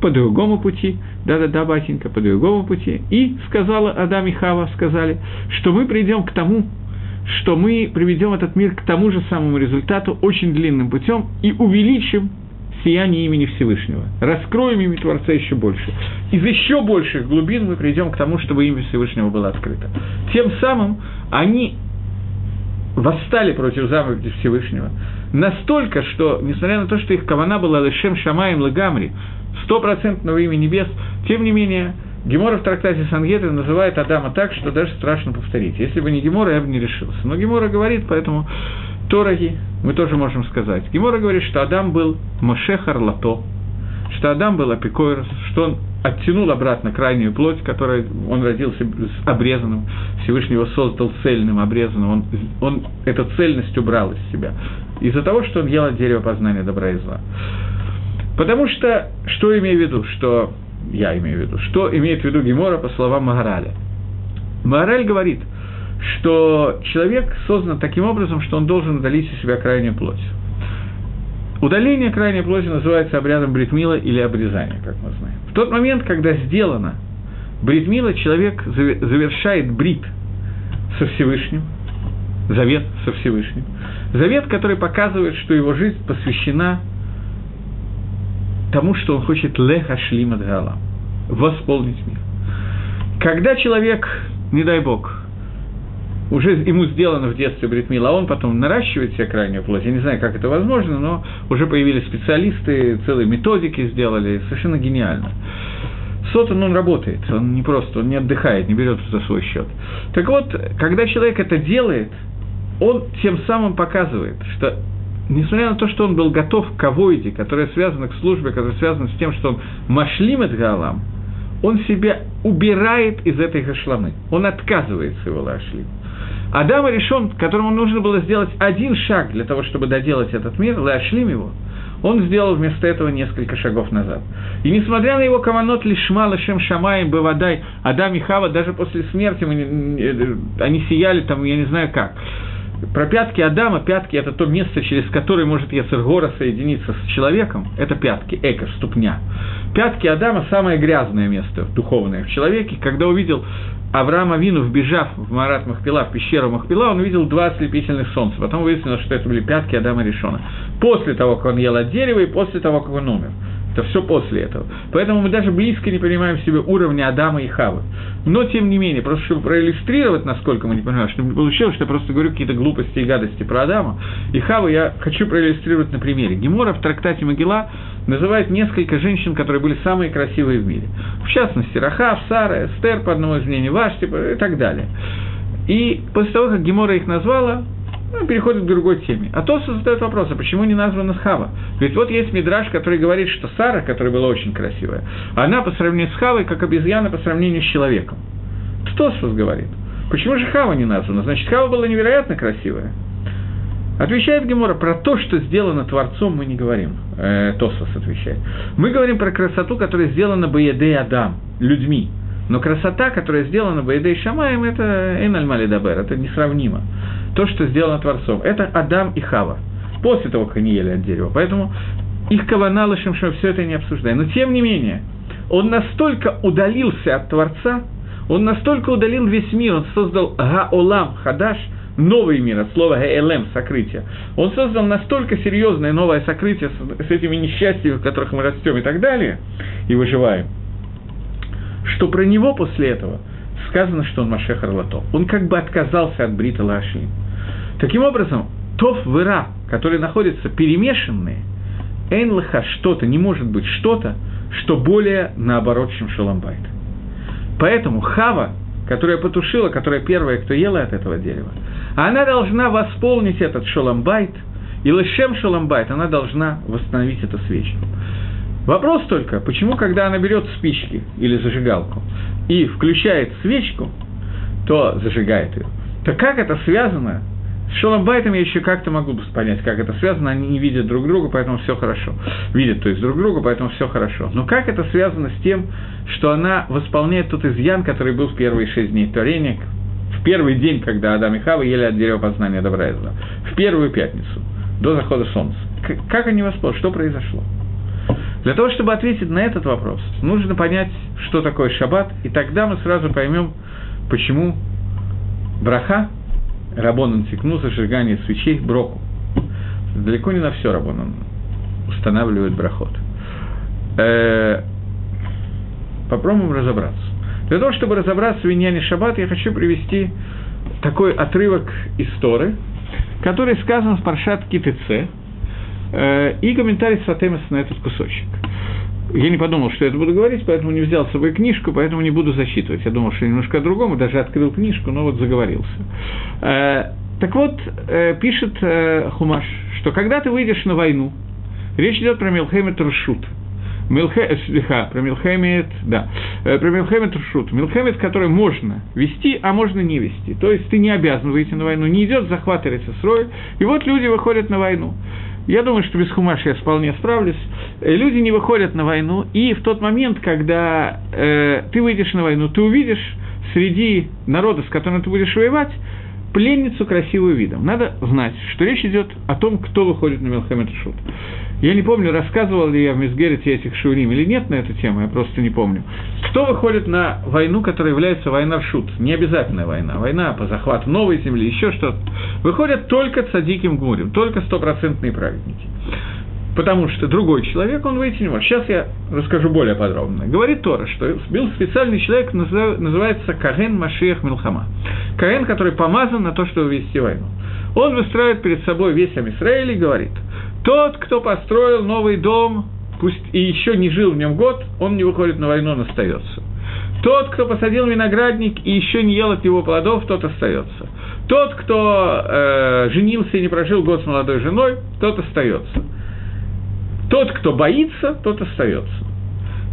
по другому пути, да-да-да, батенька, по другому пути. И сказала Адам и Хава, сказали, что мы придем к тому, что мы приведем этот мир к тому же самому результату очень длинным путем и увеличим сияние имени Всевышнего. Раскроем имя Творца еще больше. Из еще больших глубин мы придем к тому, чтобы имя Всевышнего было открыто. Тем самым они восстали против заповеди Всевышнего настолько, что, несмотря на то, что их кавана была Лешем Шамаем Лагамри, стопроцентного имя небес, тем не менее, Гемора в трактате Сангедрин называет Адама так, что даже страшно повторить. Если бы не Гемора, я бы не решился. Но Гемора говорит, поэтому Тораги мы тоже можем сказать. Гемора говорит, что Адам был Мошехар Лато, что Адам был Апикойрос, что он оттянул обратно крайнюю плоть, которой он родился обрезанным, Всевышний его создал цельным, обрезанным, он, он эту цельность убрал из себя. Из-за того, что он ел от дерева познания добра и зла. Потому что, что имею в виду, что я имею в виду, что имеет в виду Гемора по словам Магараля? Магараль говорит, что человек создан таким образом, что он должен удалить из себя крайнюю плоть. Удаление крайней плоти называется обрядом бритмила или обрезания, как мы знаем. В тот момент, когда сделано бритмила, человек завершает брит со Всевышним, завет со Всевышним, завет, который показывает, что его жизнь посвящена тому, что он хочет леха шлима восполнить мир. Когда человек, не дай бог, уже ему сделано в детстве бритмила, а он потом наращивает себе крайнюю плоть. Я не знаю, как это возможно, но уже появились специалисты, целые методики сделали, совершенно гениально. Сотан, он работает, он не просто, он не отдыхает, не берет за свой счет. Так вот, когда человек это делает, он тем самым показывает, что несмотря на то, что он был готов к авоиде, которая связана к службе, которая связана с тем, что он машлим от галам, он себя убирает из этой гашламы, он отказывается его лашлим. Адам решен, которому нужно было сделать один шаг для того, чтобы доделать этот мир, лашлим его, он сделал вместо этого несколько шагов назад. И несмотря на его каванот лишма лашем шамаем бавадай, Адам и Хава даже после смерти они сияли там, я не знаю как. Про пятки Адама, пятки – это то место, через которое может Яцергора соединиться с человеком. Это пятки, эко, ступня. Пятки Адама – самое грязное место духовное в человеке. Когда увидел Авраам Авину, вбежав в Марат Махпила, в пещеру Махпила, он увидел два ослепительных солнца. Потом выяснилось, что это были пятки Адама Решона. После того, как он ел от дерева и после того, как он умер. Это все после этого. Поэтому мы даже близко не понимаем себе уровня Адама и Хавы. Но, тем не менее, просто чтобы проиллюстрировать, насколько мы не понимаем, чтобы не получилось, что я просто говорю какие-то глупости и гадости про Адама и Хаву, я хочу проиллюстрировать на примере. Гемора в трактате Могила называет несколько женщин, которые были самые красивые в мире. В частности, Рахав, Сара, Эстер, по одному из мнений, Вашти и так далее. И после того, как Гемора их назвала, ну, переходит к другой теме. А то задает вопрос, а почему не названа Хава? Ведь вот есть мидраж, который говорит, что Сара, которая была очень красивая, она по сравнению с Хавой, как обезьяна по сравнению с человеком. Тосфос говорит. Почему же Хава не названа? Значит, Хава была невероятно красивая. Отвечает Гемора, про то, что сделано Творцом, мы не говорим. Э, Тосфос отвечает. Мы говорим про красоту, которая сделана Баедей Адам, людьми. Но красота, которая сделана Баедей Шамаем, это Эйналь Дабер, это несравнимо то, что сделано Творцом. Это Адам и Хава. После того, как они ели от дерева. Поэтому их кавана что все это не обсуждаем. Но тем не менее, он настолько удалился от Творца, он настолько удалил весь мир, он создал Гаолам Хадаш, новый мир, от слова Гаэлем, сокрытие. Он создал настолько серьезное новое сокрытие с, с этими несчастьями, в которых мы растем и так далее, и выживаем, что про него после этого сказано, что он Машех Арлато. Он как бы отказался от Брита Лаши. Таким образом, Тов и Ра, которые находятся перемешанные, Эйнлаха что-то, не может быть что-то, что более наоборот, чем Шаламбайт. Поэтому Хава, которая потушила, которая первая, кто ела от этого дерева, она должна восполнить этот Шаламбайт, и Лешем Шаламбайт, она должна восстановить это свечу. Вопрос только, почему, когда она берет спички или зажигалку и включает свечку, то зажигает ее, то как это связано с Шоломбайтом я еще как-то могу понять, как это связано, они не видят друг друга, поэтому все хорошо. Видят, то есть друг друга, поэтому все хорошо. Но как это связано с тем, что она восполняет тот изъян, который был в первые шесть дней творения, в первый день, когда Адам и Хава ели от дерева познания добра и зла, в первую пятницу, до захода солнца. Как они восполнили? Что произошло? Для того, чтобы ответить на этот вопрос, нужно понять, что такое шаббат, и тогда мы сразу поймем, почему браха Рабонан Тикну, зажигание свечей, броку. Далеко не на все Рабонан устанавливает брахот. Э, попробуем разобраться. Для того, чтобы разобраться в Виньяне Шаббат, я хочу привести такой отрывок из Торы, который сказан в Паршат Китыце, э, и комментарий Сатемес на этот кусочек я не подумал, что я это буду говорить, поэтому не взял с собой книжку, поэтому не буду зачитывать. Я думал, что немножко о другом, даже открыл книжку, но вот заговорился. Э, так вот, э, пишет э, Хумаш, что когда ты выйдешь на войну, речь идет про Милхемет Рушут. Милхе, слиха, про Милхемет, да, про Милхемет Ршут. Милхемет, который можно вести, а можно не вести. То есть ты не обязан выйти на войну, не идет захват Эрицесрой, и вот люди выходят на войну. Я думаю, что без хумаш я вполне справлюсь. Э, люди не выходят на войну, и в тот момент, когда э, ты выйдешь на войну, ты увидишь среди народа, с которым ты будешь воевать, пленницу красивую видом. Надо знать, что речь идет о том, кто выходит на Мелхамед Шут. Я не помню, рассказывал ли я в Мизгерете этих шурим или нет на эту тему, я просто не помню. Кто выходит на войну, которая является война шут? Не обязательная война, война по захвату новой земли, еще что-то. Выходят только цадиким гмурим, только стопроцентные праведники. Потому что другой человек, он выйти не может. Сейчас я расскажу более подробно. Говорит Тора, что был специальный человек, называется Каген Машиях Милхама. Каген, который помазан на то, чтобы вести войну. Он выстраивает перед собой весь Амисраиль и говорит – тот, кто построил новый дом, пусть и еще не жил в нем год, он не выходит на войну, он остается. Тот, кто посадил виноградник и еще не ел от его плодов, тот остается. Тот, кто э, женился и не прожил год с молодой женой, тот остается. Тот, кто боится, тот остается.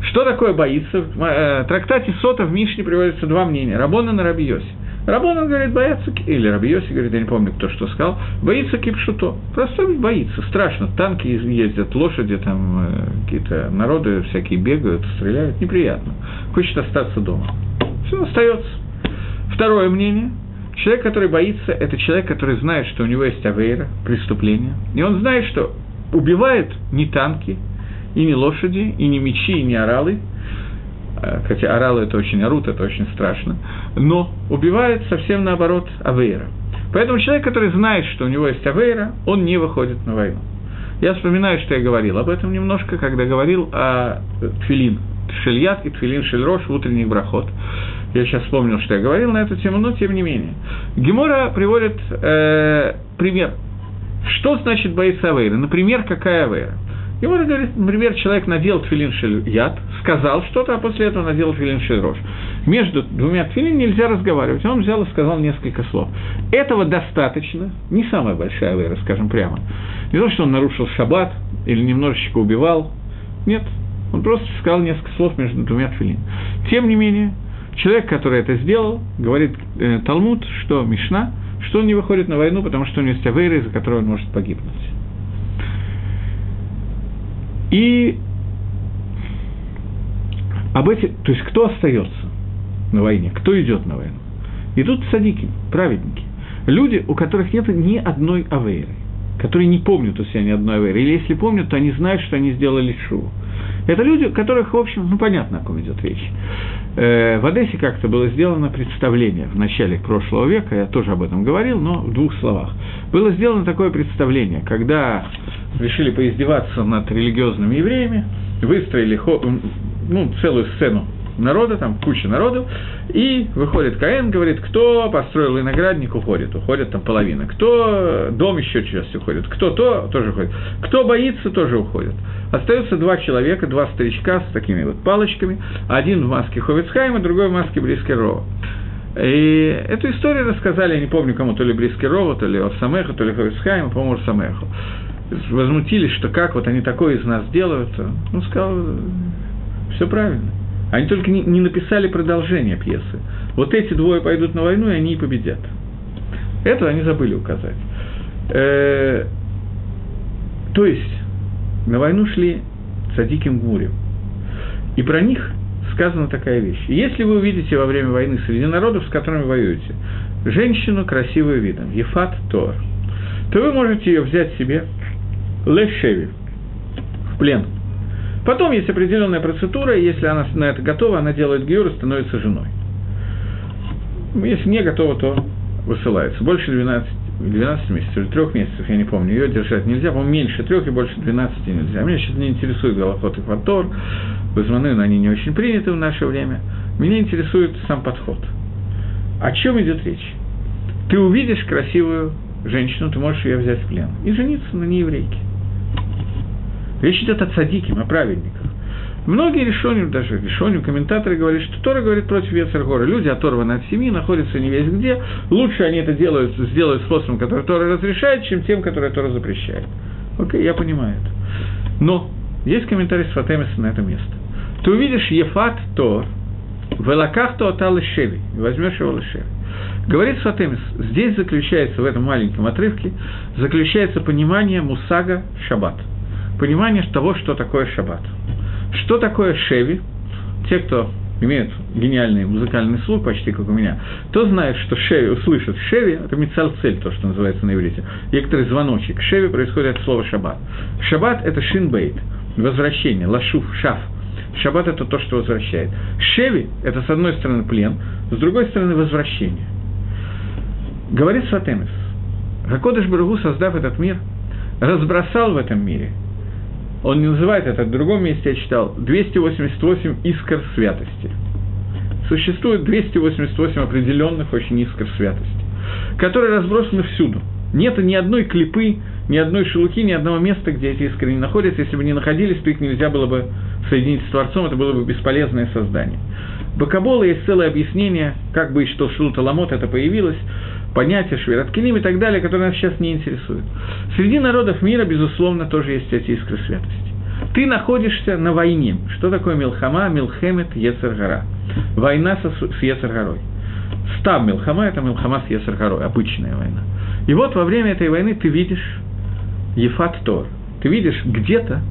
Что такое боится? В э, трактате Сота в Мишне приводятся два мнения. Рабона на Рабиосе. Рабон, он говорит, боятся, или Рабиоси говорит, я не помню, кто что сказал, боится кипшуто. Просто боится, страшно. Танки ездят, лошади, там э, какие-то народы всякие бегают, стреляют, неприятно. Хочет остаться дома. Все, остается. Второе мнение. Человек, который боится, это человек, который знает, что у него есть авейра, преступление. И он знает, что убивает не танки, и не лошади, и не мечи, и не оралы, Э, хотя оралы это очень орут, это очень страшно, но убивает совсем наоборот Авейра. Поэтому человек, который знает, что у него есть Авейра, он не выходит на войну. Я вспоминаю, что я говорил об этом немножко, когда говорил о Тфилин Шельят и Тфилин Шельрош в утренних брахот. Я сейчас вспомнил, что я говорил на эту тему, но тем не менее. Гемора приводит э, пример. Что значит боится Авейра? Например, какая Авейра? И вот, например, человек надел тфилин яд, сказал что-то, а после этого надел тфилин рош. Между двумя тфилин нельзя разговаривать. Он взял и сказал несколько слов. Этого достаточно, не самая большая вера, скажем прямо. Не то, что он нарушил шаббат или немножечко убивал. Нет, он просто сказал несколько слов между двумя тфилин. Тем не менее, человек, который это сделал, говорит э, Талмуд, что Мишна, что он не выходит на войну, потому что у него есть авейра, из-за которой он может погибнуть. И об этих, то есть кто остается на войне, кто идет на войну? Идут садики, праведники, люди, у которых нет ни одной авейры, которые не помнят у себя ни одной авейры, или если помнят, то они знают, что они сделали шуву. Это люди, которых, в общем, ну, понятно, о ком идет речь. Э, в Одессе как-то было сделано представление в начале прошлого века, я тоже об этом говорил, но в двух словах. Было сделано такое представление, когда решили поиздеваться над религиозными евреями, выстроили ну, целую сцену народа, там куча народу, и выходит Каэн, говорит, кто построил виноградник, уходит, уходит там половина, кто дом еще часть уходит, кто то, тоже уходит, кто боится, тоже уходит. Остаются два человека, два старичка с такими вот палочками, один в маске Ховецхайма, другой в маске Брискерова. И эту историю рассказали, я не помню кому, то ли Брискерова, то ли Самеху, то ли Ховецхайма, по-моему, Самеху возмутились, что как вот они такое из нас делают, он сказал, все правильно. Они только не, не написали продолжение пьесы. Вот эти двое пойдут на войну, и они и победят. Это они забыли указать. Э, то есть, на войну шли Садиким Гмурем. И про них сказана такая вещь. Если вы увидите во время войны среди народов, с которыми воюете, женщину красивую видом, Ефат Тор, то вы можете ее взять себе лешеви, в плен. Потом есть определенная процедура, и если она на это готова, она делает гиюр и становится женой. Если не готова, то высылается. Больше 12, 12 месяцев или 3 месяцев, я не помню, ее держать нельзя, по-моему, меньше 3 и больше 12 нельзя. Меня сейчас не интересует Голоход и Фатор, Базманы, но они не очень приняты в наше время. Меня интересует сам подход. О чем идет речь? Ты увидишь красивую женщину, ты можешь ее взять в плен и жениться на нееврейке. Речь идет о цадиким, о праведниках. Многие решоним, даже решоним, комментаторы говорят, что Тора говорит против Ецергора. Люди оторваны от семьи, находятся не весь где. Лучше они это делают, сделают способом, который Тора разрешает, чем тем, который Тора запрещает. Окей, я понимаю это. Но есть комментарий Сфатемиса на это место. Ты увидишь Ефат Тор, в Элакахту Атал Шеви, и возьмешь его Лешеви. Говорит Сфатемис, здесь заключается, в этом маленьком отрывке, заключается понимание мусага шаббат. Понимание того, что такое шаббат. Что такое шеви? Те, кто имеют гениальный музыкальный слух, почти как у меня, то знает, что шеви, услышит шеви, это мицалцель, то, что называется на иврите, некоторый звоночек. Шеви происходит от слова шаббат. Шаббат – это шинбейт, возвращение, лашуф, шаф. Шаббат – это то, что возвращает. Шеви – это, с одной стороны, плен, с другой стороны, возвращение. Говорит Сватемис, Гакодыш Барагу, создав этот мир, разбросал в этом мире – он не называет это, в другом месте я читал, 288 искр святости. Существует 288 определенных очень искр святости, которые разбросаны всюду. Нет ни одной клипы, ни одной шелуки, ни одного места, где эти искры не находятся. Если бы не находились, то их нельзя было бы соединить с Творцом, это было бы бесполезное создание. Бакабола есть целое объяснение, как бы и что Шулта Ламот это появилось, понятия Швираткилим и так далее, которые нас сейчас не интересуют. Среди народов мира, безусловно, тоже есть эти искры святости. Ты находишься на войне. Что такое Милхама, Милхемет, Ецаргара? Война со, с Ецаргарой. Став Милхама – это Милхама с Ецаргарой, обычная война. И вот во время этой войны ты видишь Ефат Тор. Ты видишь где-то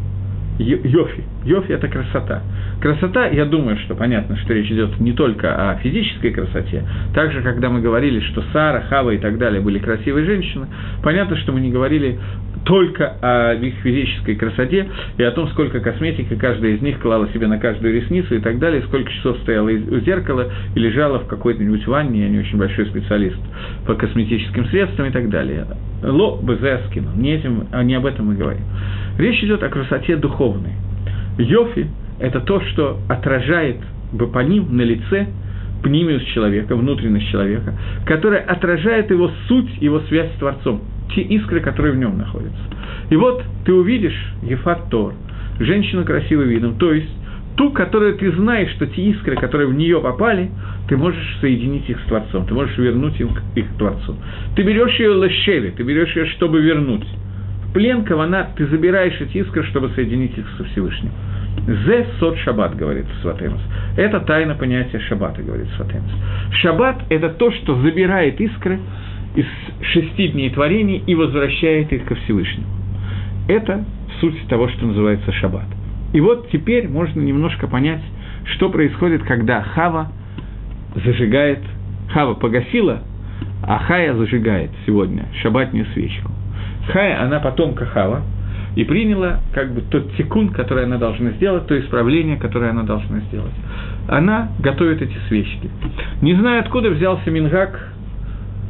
Йофи. Йофи – это красота. Красота, я думаю, что понятно, что речь идет не только о физической красоте. Также, когда мы говорили, что Сара, Хава и так далее были красивые женщины, понятно, что мы не говорили только о их физической красоте и о том, сколько косметики каждая из них клала себе на каждую ресницу и так далее, сколько часов стояла у зеркала и лежала в какой-нибудь ванне, я не очень большой специалист по косметическим средствам и так далее. Ло безескину, не, этим, а не об этом мы говорим. Речь идет о красоте духовной. Йофи – это то, что отражает по ним на лице пнимиус человека, внутренность человека, которая отражает его суть, его связь с Творцом, те искры, которые в нем находятся. И вот ты увидишь Ефат Тор, женщину красивым видом, то есть ту, которую ты знаешь, что те искры, которые в нее попали, ты можешь соединить их с Творцом, ты можешь вернуть их, их к Творцу. Ты берешь ее лощели, ты берешь ее, чтобы вернуть плен кавана, ты забираешь эти искры, чтобы соединить их со Всевышним. Зе сот шаббат, говорит Сватемус. Это тайна понятия шаббата, говорит Сватемус. Шаббат – это то, что забирает искры из шести дней творений и возвращает их ко Всевышнему. Это суть того, что называется шаббат. И вот теперь можно немножко понять, что происходит, когда Хава зажигает, Хава погасила, а Хая зажигает сегодня шаббатную свечку. Хая, она потомка Хава, и приняла как бы тот секунд, который она должна сделать, то исправление, которое она должна сделать. Она готовит эти свечки. Не знаю, откуда взялся Мингак,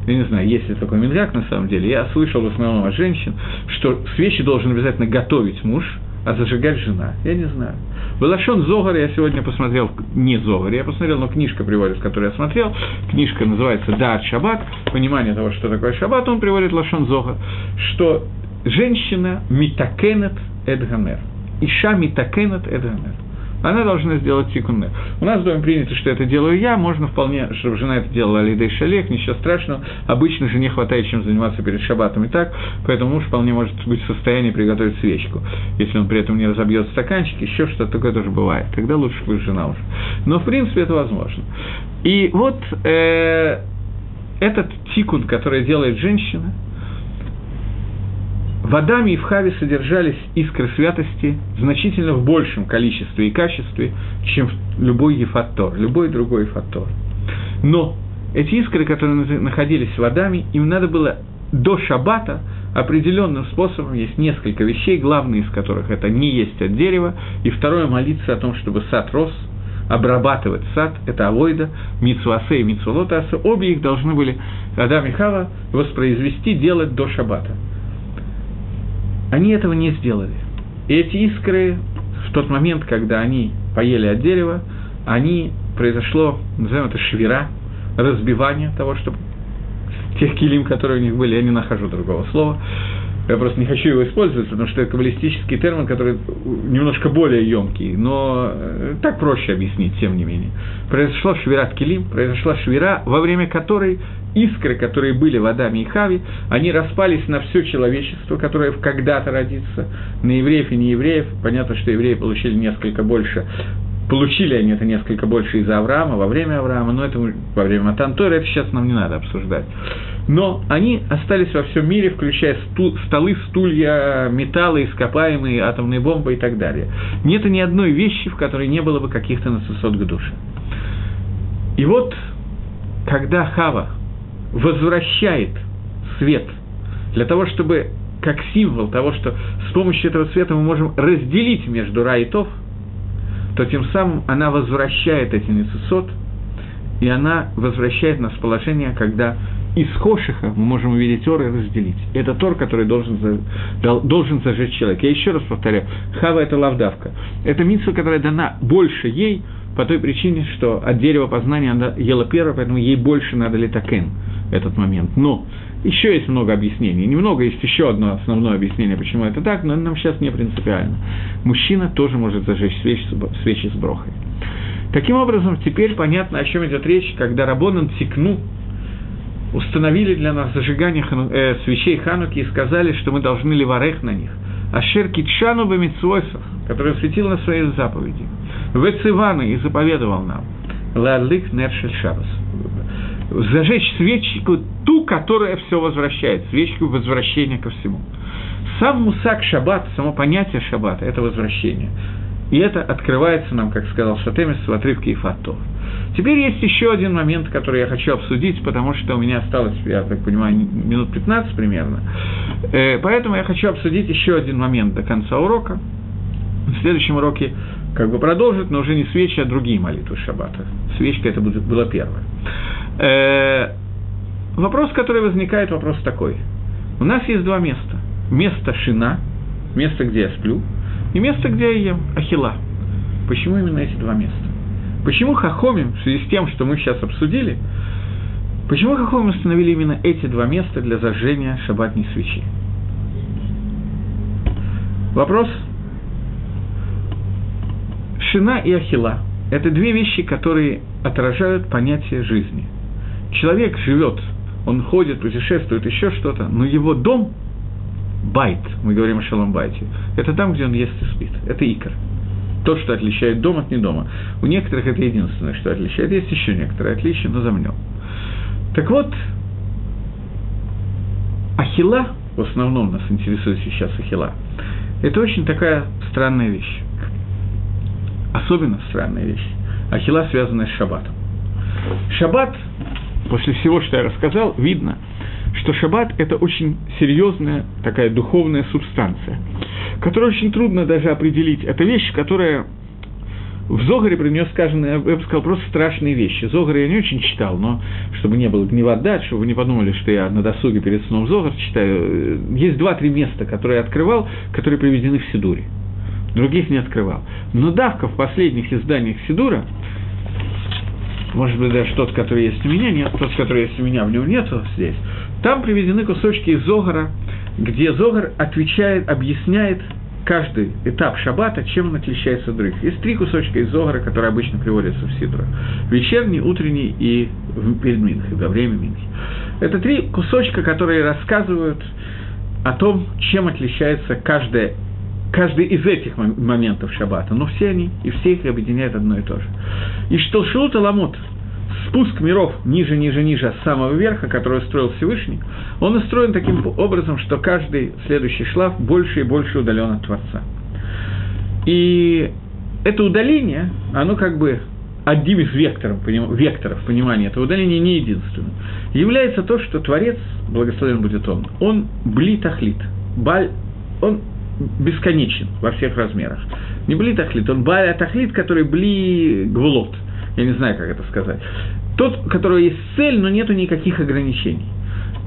я не знаю, есть ли такой Мингак на самом деле, я слышал в основном от женщин, что свечи должен обязательно готовить муж, а зажигать жена. Я не знаю. Балашон Зогар я сегодня посмотрел, не Зогар, я посмотрел, но книжка приводит, которую я смотрел. Книжка называется «Дат Шаббат», понимание того, что такое Шаббат, он приводит Лашон Зогар, что женщина митакенет эдганер. Иша митакенет эдганер она должна сделать тикуннер. У нас в доме принято, что это делаю я, можно вполне, чтобы жена это делала Алидей Шалех, ничего страшного. Обычно же не хватает чем заниматься перед шабатом и так, поэтому муж вполне может быть в состоянии приготовить свечку. Если он при этом не разобьет стаканчик, еще что-то такое тоже бывает. Тогда лучше будет жена уже. Но, в принципе, это возможно. И вот э, этот тикун, который делает женщина – в Адаме и в Хаве содержались искры святости значительно в большем количестве и качестве, чем любой ефаттор, любой другой ефаттор. Но эти искры, которые находились в Адаме, им надо было до шаббата определенным способом, есть несколько вещей, главные из которых это не есть от дерева, и второе – молиться о том, чтобы сад рос, обрабатывать сад, это авойда, митсуасе и митсулотаса, обе их должны были Адам и Хава воспроизвести, делать до шаббата. Они этого не сделали. Эти искры в тот момент, когда они поели от дерева, они произошло, назовем это швера, разбивание того, что тех килим, которые у них были, я не нахожу другого слова, Я просто не хочу его использовать, потому что это каббалистический термин, который немножко более емкий, но э, так проще объяснить, тем не менее. Произошла швират Келим, произошла швира, во время которой искры, которые были в Адаме и Хаве, они распались на все человечество, которое когда-то родится, на евреев и неевреев. Понятно, что евреи получили несколько больше Получили они это несколько больше из-за Авраама, во время Авраама, но это во время Матантора, это сейчас нам не надо обсуждать. Но они остались во всем мире, включая стул, столы, стулья, металлы, ископаемые, атомные бомбы и так далее. Нет ни одной вещи, в которой не было бы каких-то насосот к душе. И вот, когда Хава возвращает свет для того, чтобы как символ того, что с помощью этого света мы можем разделить между Ра и Тов – то тем самым она возвращает эти нецесот, и она возвращает нас в положение, когда из Хошиха мы можем увидеть Тор и разделить. Это Тор, который должен, должен зажечь человека. Я еще раз повторяю, Хава – это лавдавка. Это митсва, которая дана больше ей, по той причине, что от дерева познания она ела первое, поэтому ей больше надо летакен этот момент. Но еще есть много объяснений. Немного есть еще одно основное объяснение, почему это так, но нам сейчас не принципиально. Мужчина тоже может зажечь свечи, свечи с брохой. Таким образом, теперь понятно, о чем идет речь, когда Рабонан Тикну установили для нас зажигание э, свечей Хануки и сказали, что мы должны ливарех на них. Ашер Китшану Бамитсвойсов, который светил на своей заповеди. Вециваны и заповедовал нам. Ладлик Нершель Шабас зажечь свечку, ту, которая все возвращает, свечку возвращения ко всему. Сам мусак шаббат, само понятие шаббата – это возвращение. И это открывается нам, как сказал Шатемис, в отрывке Ифатов. Теперь есть еще один момент, который я хочу обсудить, потому что у меня осталось, я так понимаю, минут 15 примерно. Э, поэтому я хочу обсудить еще один момент до конца урока. В следующем уроке как бы продолжит, но уже не свечи, а другие молитвы шаббата. Свечка это была первая. Э, вопрос, который возникает, вопрос такой. У нас есть два места. Место шина, место, где я сплю, и место, где я ем, ахила. Почему именно эти два места? Почему Хахомим, в связи с тем, что мы сейчас обсудили, почему Хахомим установили именно эти два места для зажжения шабатной свечи? Вопрос. Шина и Ахила – это две вещи, которые отражают понятие жизни – человек живет, он ходит, путешествует, еще что-то, но его дом, байт, мы говорим о шалом байте, это там, где он ест и спит, это икор. То, что отличает дом от недома. У некоторых это единственное, что отличает. Есть еще некоторые отличия, но замнем. Так вот, Ахила, в основном нас интересует сейчас Ахила, это очень такая странная вещь. Особенно странная вещь. Ахила, связанная с шаббатом. Шаббат после всего, что я рассказал, видно, что шаббат – это очень серьезная такая духовная субстанция, которую очень трудно даже определить. Это вещь, которая в Зогаре про нее сказано, я бы сказал, просто страшные вещи. Зогар я не очень читал, но чтобы не было гнева дать, чтобы вы не подумали, что я на досуге перед сном Зогар читаю. Есть два-три места, которые я открывал, которые приведены в Сидуре. Других не открывал. Но давка в последних изданиях Сидура – может быть, даже тот, который есть у меня, нет, тот, который есть у меня, в нем нету здесь, там приведены кусочки из Зогара, где Зогар отвечает, объясняет каждый этап шаббата, чем он отличается от других. Есть три кусочка из Зогара, которые обычно приводятся в Сидра. Вечерний, утренний и перед Минхой, во время Минхи. Это три кусочка, которые рассказывают о том, чем отличается каждая каждый из этих моментов шаббата, но все они, и все их объединяют одно и то же. И что Шилут Аламут, спуск миров ниже, ниже, ниже, с самого верха, который устроил Всевышний, он устроен таким образом, что каждый следующий шлаф больше и больше удален от Творца. И это удаление, оно как бы одним из векторов, векторов понимания этого удаления, не единственным, является то, что Творец, благословен будет он, он блитахлит, баль, он бесконечен во всех размерах. Не бли тахлит, он бали тахлит, который бли гвулот. Я не знаю, как это сказать. Тот, у которого есть цель, но нету никаких ограничений.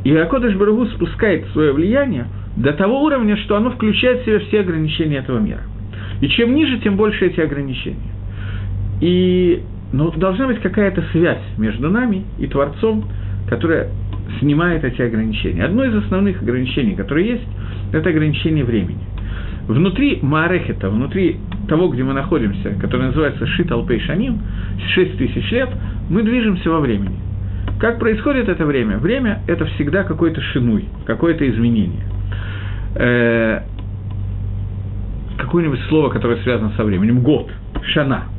И Акодыш Барагу спускает свое влияние до того уровня, что оно включает в себя все ограничения этого мира. И чем ниже, тем больше эти ограничения. И ну, должна быть какая-то связь между нами и Творцом, которая снимает эти ограничения. Одно из основных ограничений, которые есть, это ограничение времени. Внутри Маарехета, внутри того, где мы находимся, который называется Шит Шаним, 6 тысяч лет, мы движемся во времени. Как происходит это время? Время – это всегда какой-то шинуй, какое-то изменение. Э, какое-нибудь слово, которое связано со временем. Год, шана –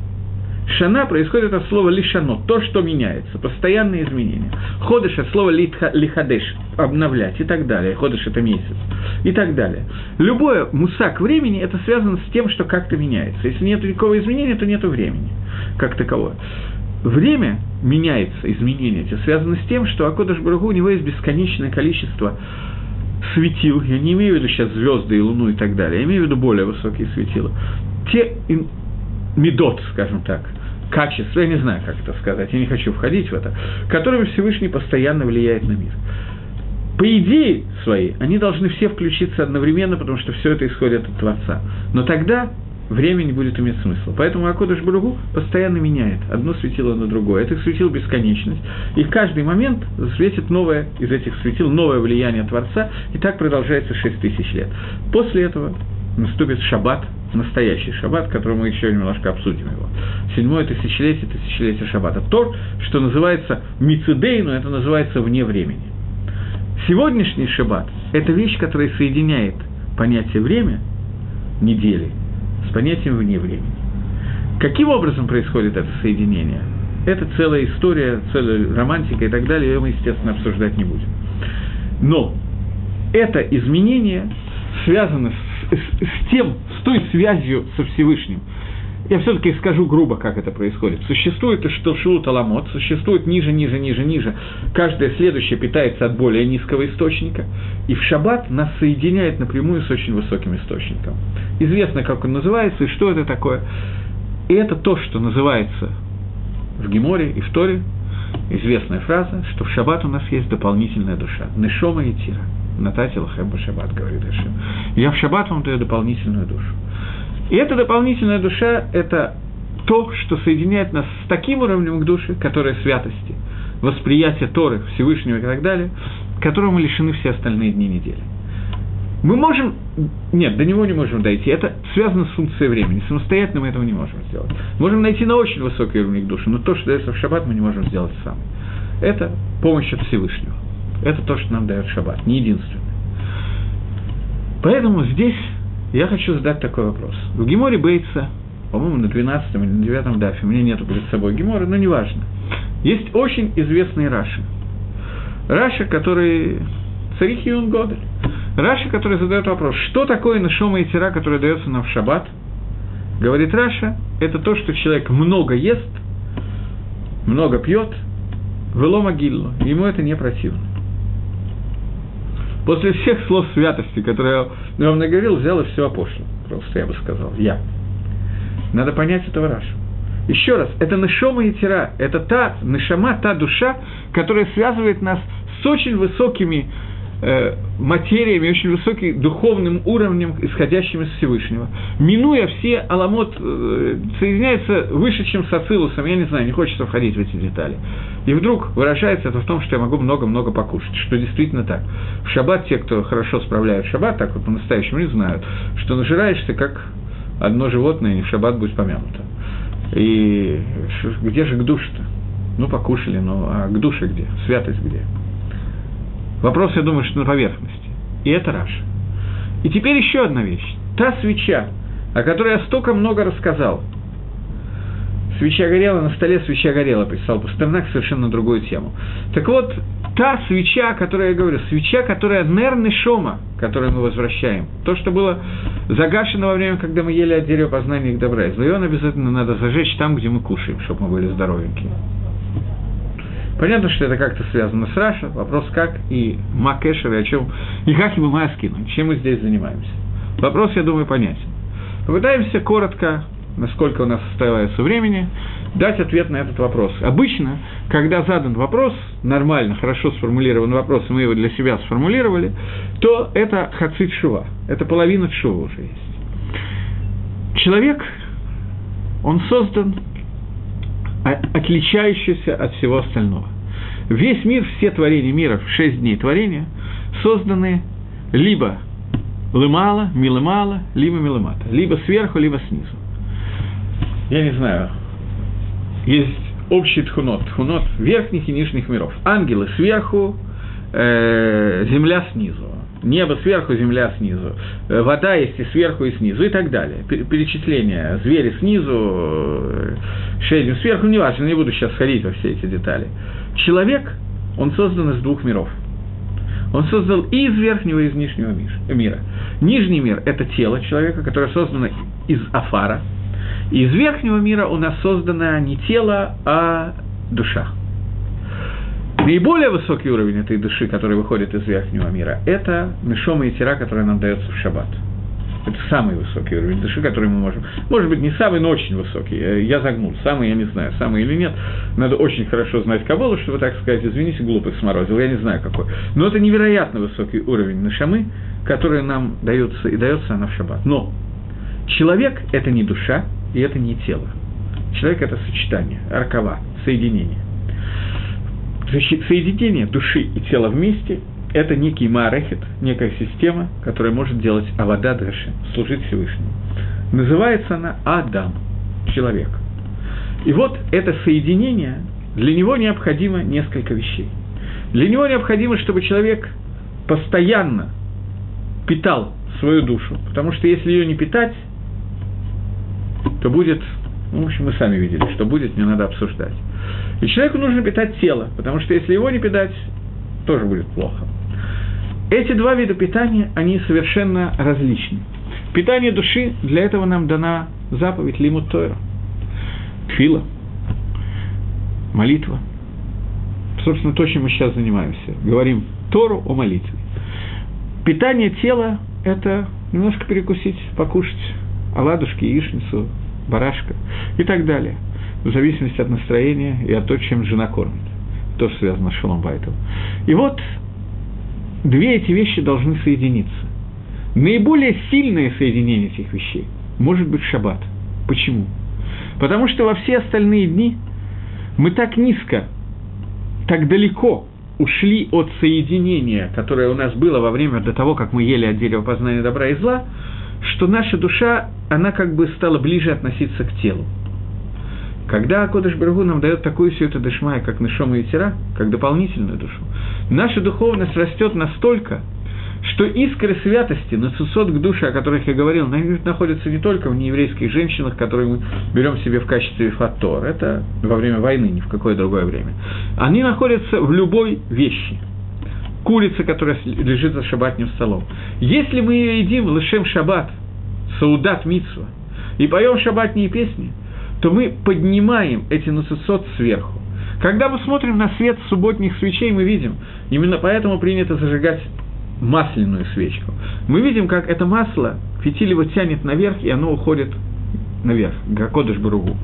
Шана происходит от слова лишано, то, что меняется, постоянные изменения. Ходыш от слова лихадеш, обновлять и так далее. Ходыш это месяц и так далее. Любое мусак времени это связано с тем, что как-то меняется. Если нет никакого изменения, то нет времени как такового. Время меняется, изменения эти связаны с тем, что Акодыш Барагу у него есть бесконечное количество светил, я не имею в виду сейчас звезды и луну и так далее, я имею в виду более высокие светила, те медот, скажем так, качества, я не знаю, как это сказать, я не хочу входить в это, которыми Всевышний постоянно влияет на мир. По идее своей, они должны все включиться одновременно, потому что все это исходит от Творца. Но тогда время не будет иметь смысла. Поэтому Акодыш Баругу постоянно меняет одно светило на другое. Это светил бесконечность. И каждый момент светит новое из этих светил, новое влияние Творца, и так продолжается 6 тысяч лет. После этого наступит шаббат, настоящий шаббат, который мы еще немножко обсудим его. Седьмое тысячелетие, тысячелетие шаббата. То, что называется мицидей, но это называется вне времени. Сегодняшний шаббат – это вещь, которая соединяет понятие время, недели, с понятием вне времени. Каким образом происходит это соединение? Это целая история, целая романтика и так далее, ее мы, естественно, обсуждать не будем. Но это изменение связано с с, тем, с той связью со Всевышним. Я все-таки скажу грубо, как это происходит. Существует что шилут аламот, существует ниже, ниже, ниже, ниже. Каждое следующее питается от более низкого источника. И в шаббат нас соединяет напрямую с очень высоким источником. Известно, как он называется и что это такое. И это то, что называется в Геморе и в Торе, известная фраза, что в шаббат у нас есть дополнительная душа. Нешома и тира – Натати Лахем Шаббат, говорит Ашем. Я в Шаббат вам даю дополнительную душу. И эта дополнительная душа – это то, что соединяет нас с таким уровнем к душе, которое святости, восприятие Торы, Всевышнего и так далее, которому мы лишены все остальные дни недели. Мы можем... Нет, до него не можем дойти. Это связано с функцией времени. Самостоятельно мы этого не можем сделать. Можем найти на очень высокий уровень души, но то, что дается в шаббат, мы не можем сделать сами. Это помощь от Всевышнего. Это то, что нам дает шаббат, не единственное. Поэтому здесь я хочу задать такой вопрос. В Геморе ביצה, по-моему, на 12 или на 9 дафе, у меня нету перед собой Гемора, но неважно. Есть очень известный Раши. Раши, который צריך עיון גדול. Раши, который задает вопрос, что такое נשמה יתירה, которое дается нам в шаббат? Говорит Раша, это то, что человек много ест, много пьет, вело могилу, ему это не противно. После всех слов святости, которые я вам наговорил, взял и все опошло. Просто я бы сказал. Я. Надо понять этого Рашу. Еще раз, это Нешома и Тира, это та Нешама, та душа, которая связывает нас с очень высокими э, материями, очень высоким духовным уровнем, исходящим из Всевышнего. Минуя все аламот, э, соединяется выше, чем с Ацилусом, я не знаю, не хочется входить в эти детали. И вдруг выражается это в том, что я могу много-много покушать, что действительно так. В шаббат те, кто хорошо справляют шаббат, так вот по-настоящему не знают, что нажираешься как одно животное, и в шаббат будет помянуто. И где же к душе-то? Ну, покушали, ну, а к душе где? Святость где? Вопрос, я думаю, что на поверхности. И это Раша. И теперь еще одна вещь. Та свеча, о которой я столько много рассказал. Свеча горела, на столе свеча горела, писал Пастернак совершенно другую тему. Так вот, та свеча, о которой я говорю, свеча, которая нервный шома, которую мы возвращаем, то, что было загашено во время, когда мы ели от дерева познания их добра, и он обязательно надо зажечь там, где мы кушаем, чтобы мы были здоровенькие. Понятно, что это как-то связано с Раша, вопрос как, и Макэшер, и о чем, и как ему Маскину, чем мы здесь занимаемся. Вопрос, я думаю, понятен. Попытаемся коротко, насколько у нас остается времени, дать ответ на этот вопрос. Обычно, когда задан вопрос, нормально, хорошо сформулированный вопрос, и мы его для себя сформулировали, то это хацит шува, это половина шува уже есть. Человек, он создан отличающийся от всего остального. Весь мир, все творения мира, шесть дней творения, созданы либо лымала, милымала, либо милымата, либо сверху, либо снизу. Я не знаю, есть общий тхунот, тхунот верхних и нижних миров. Ангелы сверху, э, земля снизу. Небо сверху, земля снизу. Э, вода есть и сверху, и снизу, и так далее. Перечисление. Звери снизу, э, шейдин сверху, не важно, не буду сейчас ходить во все эти детали. Человек, он создан из двух миров. Он создал и из верхнего, и из нижнего мира. Нижний мир – это тело человека, которое создано из афара. И из верхнего мира у нас создано не тело, а душа. Наиболее высокий уровень этой души, который выходит из верхнего мира, это Мишома и Тира, которая нам дается в шаббат. Это самый высокий уровень души, который мы можем. Может быть, не самый, но очень высокий. Э, я загнул. Самый, я не знаю, самый или нет. Надо очень хорошо знать Кабалу, чтобы так сказать, извините, глупых сморозил, я не знаю какой. Но это невероятно высокий уровень нашамы, который нам дается, и дается она в шаббат. Но человек – это не душа, и это не тело. Человек – это сочетание, аркава, соединение соединение души и тела вместе – это некий маарехет, некая система, которая может делать авада драши, служить Всевышнему. Называется она Адам, человек. И вот это соединение, для него необходимо несколько вещей. Для него необходимо, чтобы человек постоянно питал свою душу, потому что если ее не питать, то будет, ну, в общем, мы сами видели, что будет, не надо обсуждать. И человеку нужно питать тело, потому что если его не питать, тоже будет плохо. Эти два вида питания, они совершенно различны. Питание души, для этого нам дана заповедь Лимут Тойра. Фила, молитва. Собственно, то, чем мы сейчас занимаемся. Говорим Тору о молитве. Питание тела – это немножко перекусить, покушать оладушки, яичницу, барашка и так далее – в зависимости от настроения и от того, чем жена кормит. Тоже связано с шалом байтом. И вот две эти вещи должны соединиться. Наиболее сильное соединение этих вещей может быть шаббат. Почему? Потому что во все остальные дни мы так низко, так далеко ушли от соединения, которое у нас было во время до того, как мы ели от дерева познания добра и зла, что наша душа, она как бы стала ближе относиться к телу. Когда Кодыш Баргу нам дает такую всю эту дышмай, как Нишома и Тира, как дополнительную душу, наша духовность растет настолько, что искры святости, нацисот к душе, о которых я говорил, находятся не только в нееврейских женщинах, которые мы берем себе в качестве фатор, это во время войны, ни в какое другое время. Они находятся в любой вещи. Курица, которая лежит за шабатным столом. Если мы ее едим лышем шаббат, саудат митсва, и поем шаббатные песни – то мы поднимаем эти нацисот сверху. Когда мы смотрим на свет субботних свечей, мы видим, именно поэтому принято зажигать масляную свечку. Мы видим, как это масло, фитиль его тянет наверх, и оно уходит наверх, Гакодыш Баругу,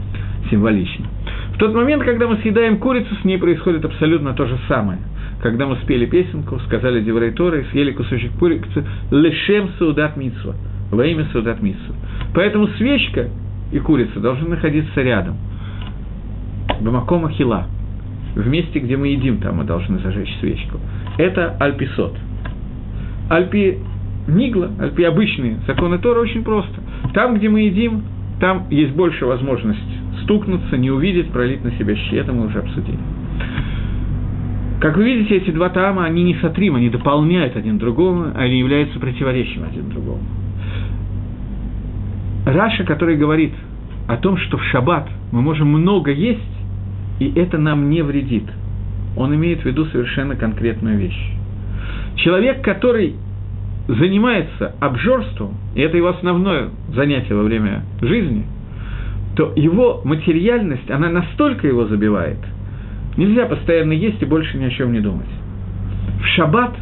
символично. В тот момент, когда мы съедаем курицу, с ней происходит абсолютно то же самое. Когда мы спели песенку, сказали Деврей Торы, съели кусочек курицы, лешем саудат митсва, во имя саудат митсва. Поэтому свечка и курица должны находиться рядом. Бамакома хила. В месте, где мы едим, там мы должны зажечь свечку. Это альписот. Альпи нигла, альпи обычные законы Тора очень просто. Там, где мы едим, там есть больше возможность стукнуться, не увидеть, пролить на себя щи. Это мы уже обсудили. Как вы видите, эти два тама, они не сотрим, они дополняют один другого, они являются противоречием один другому. Раша, который говорит о том, что в шаббат мы можем много есть, и это нам не вредит. Он имеет в виду совершенно конкретную вещь. Человек, который занимается обжорством, и это его основное занятие во время жизни, то его материальность, она настолько его забивает. Нельзя постоянно есть и больше ни о чем не думать. В шаббат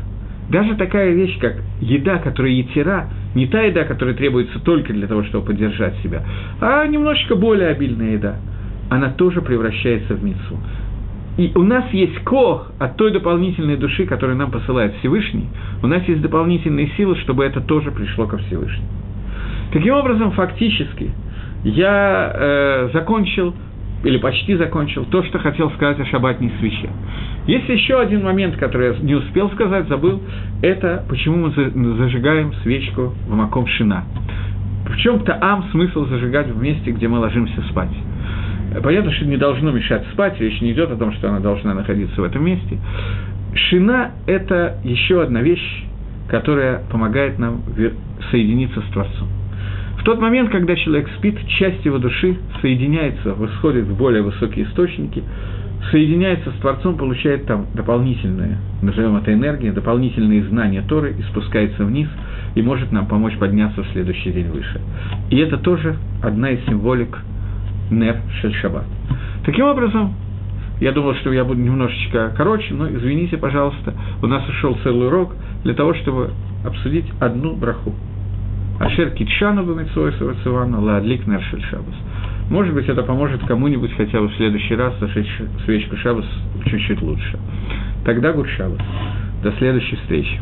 даже такая вещь, как еда, которая етира, не та еда, которая требуется только для того, чтобы поддержать себя, а немножечко более обильная еда, она тоже превращается в мицу. И у нас есть кох от той дополнительной души, которую нам посылает Всевышний, у нас есть дополнительные силы, чтобы это тоже пришло ко Всевышнему. Таким образом, фактически, я э, закончил или почти закончил, то, что хотел сказать о шабатной свече. Есть еще один момент, который я не успел сказать, забыл, это почему мы зажигаем свечку в маком шина. В чем таам смысл зажигать в месте, где мы ложимся спать? Понятно, что не должно мешать спать, речь не идет о том, что она должна находиться в этом месте. Шина – это еще одна вещь, которая помогает нам соединиться с Творцом. В тот момент, когда человек спит, часть его души соединяется, восходит в более высокие источники, соединяется с Творцом, получает там дополнительные, назовем это энергия, дополнительные знания Торы и спускается вниз и может нам помочь подняться в следующий день выше. И это тоже одна из символик Нер Шельшабат. Таким образом, я думал, что я буду немножечко короче, но извините, пожалуйста, у нас ушел целый урок для того, чтобы обсудить одну браху. Ашер Китшану Бамитсой Савацивану, Ладлик Нершель Шабас. Может быть, это поможет кому-нибудь хотя бы в следующий раз зажечь свечку Шабас чуть-чуть лучше. Тогда Гур Шабас. До следующей встречи.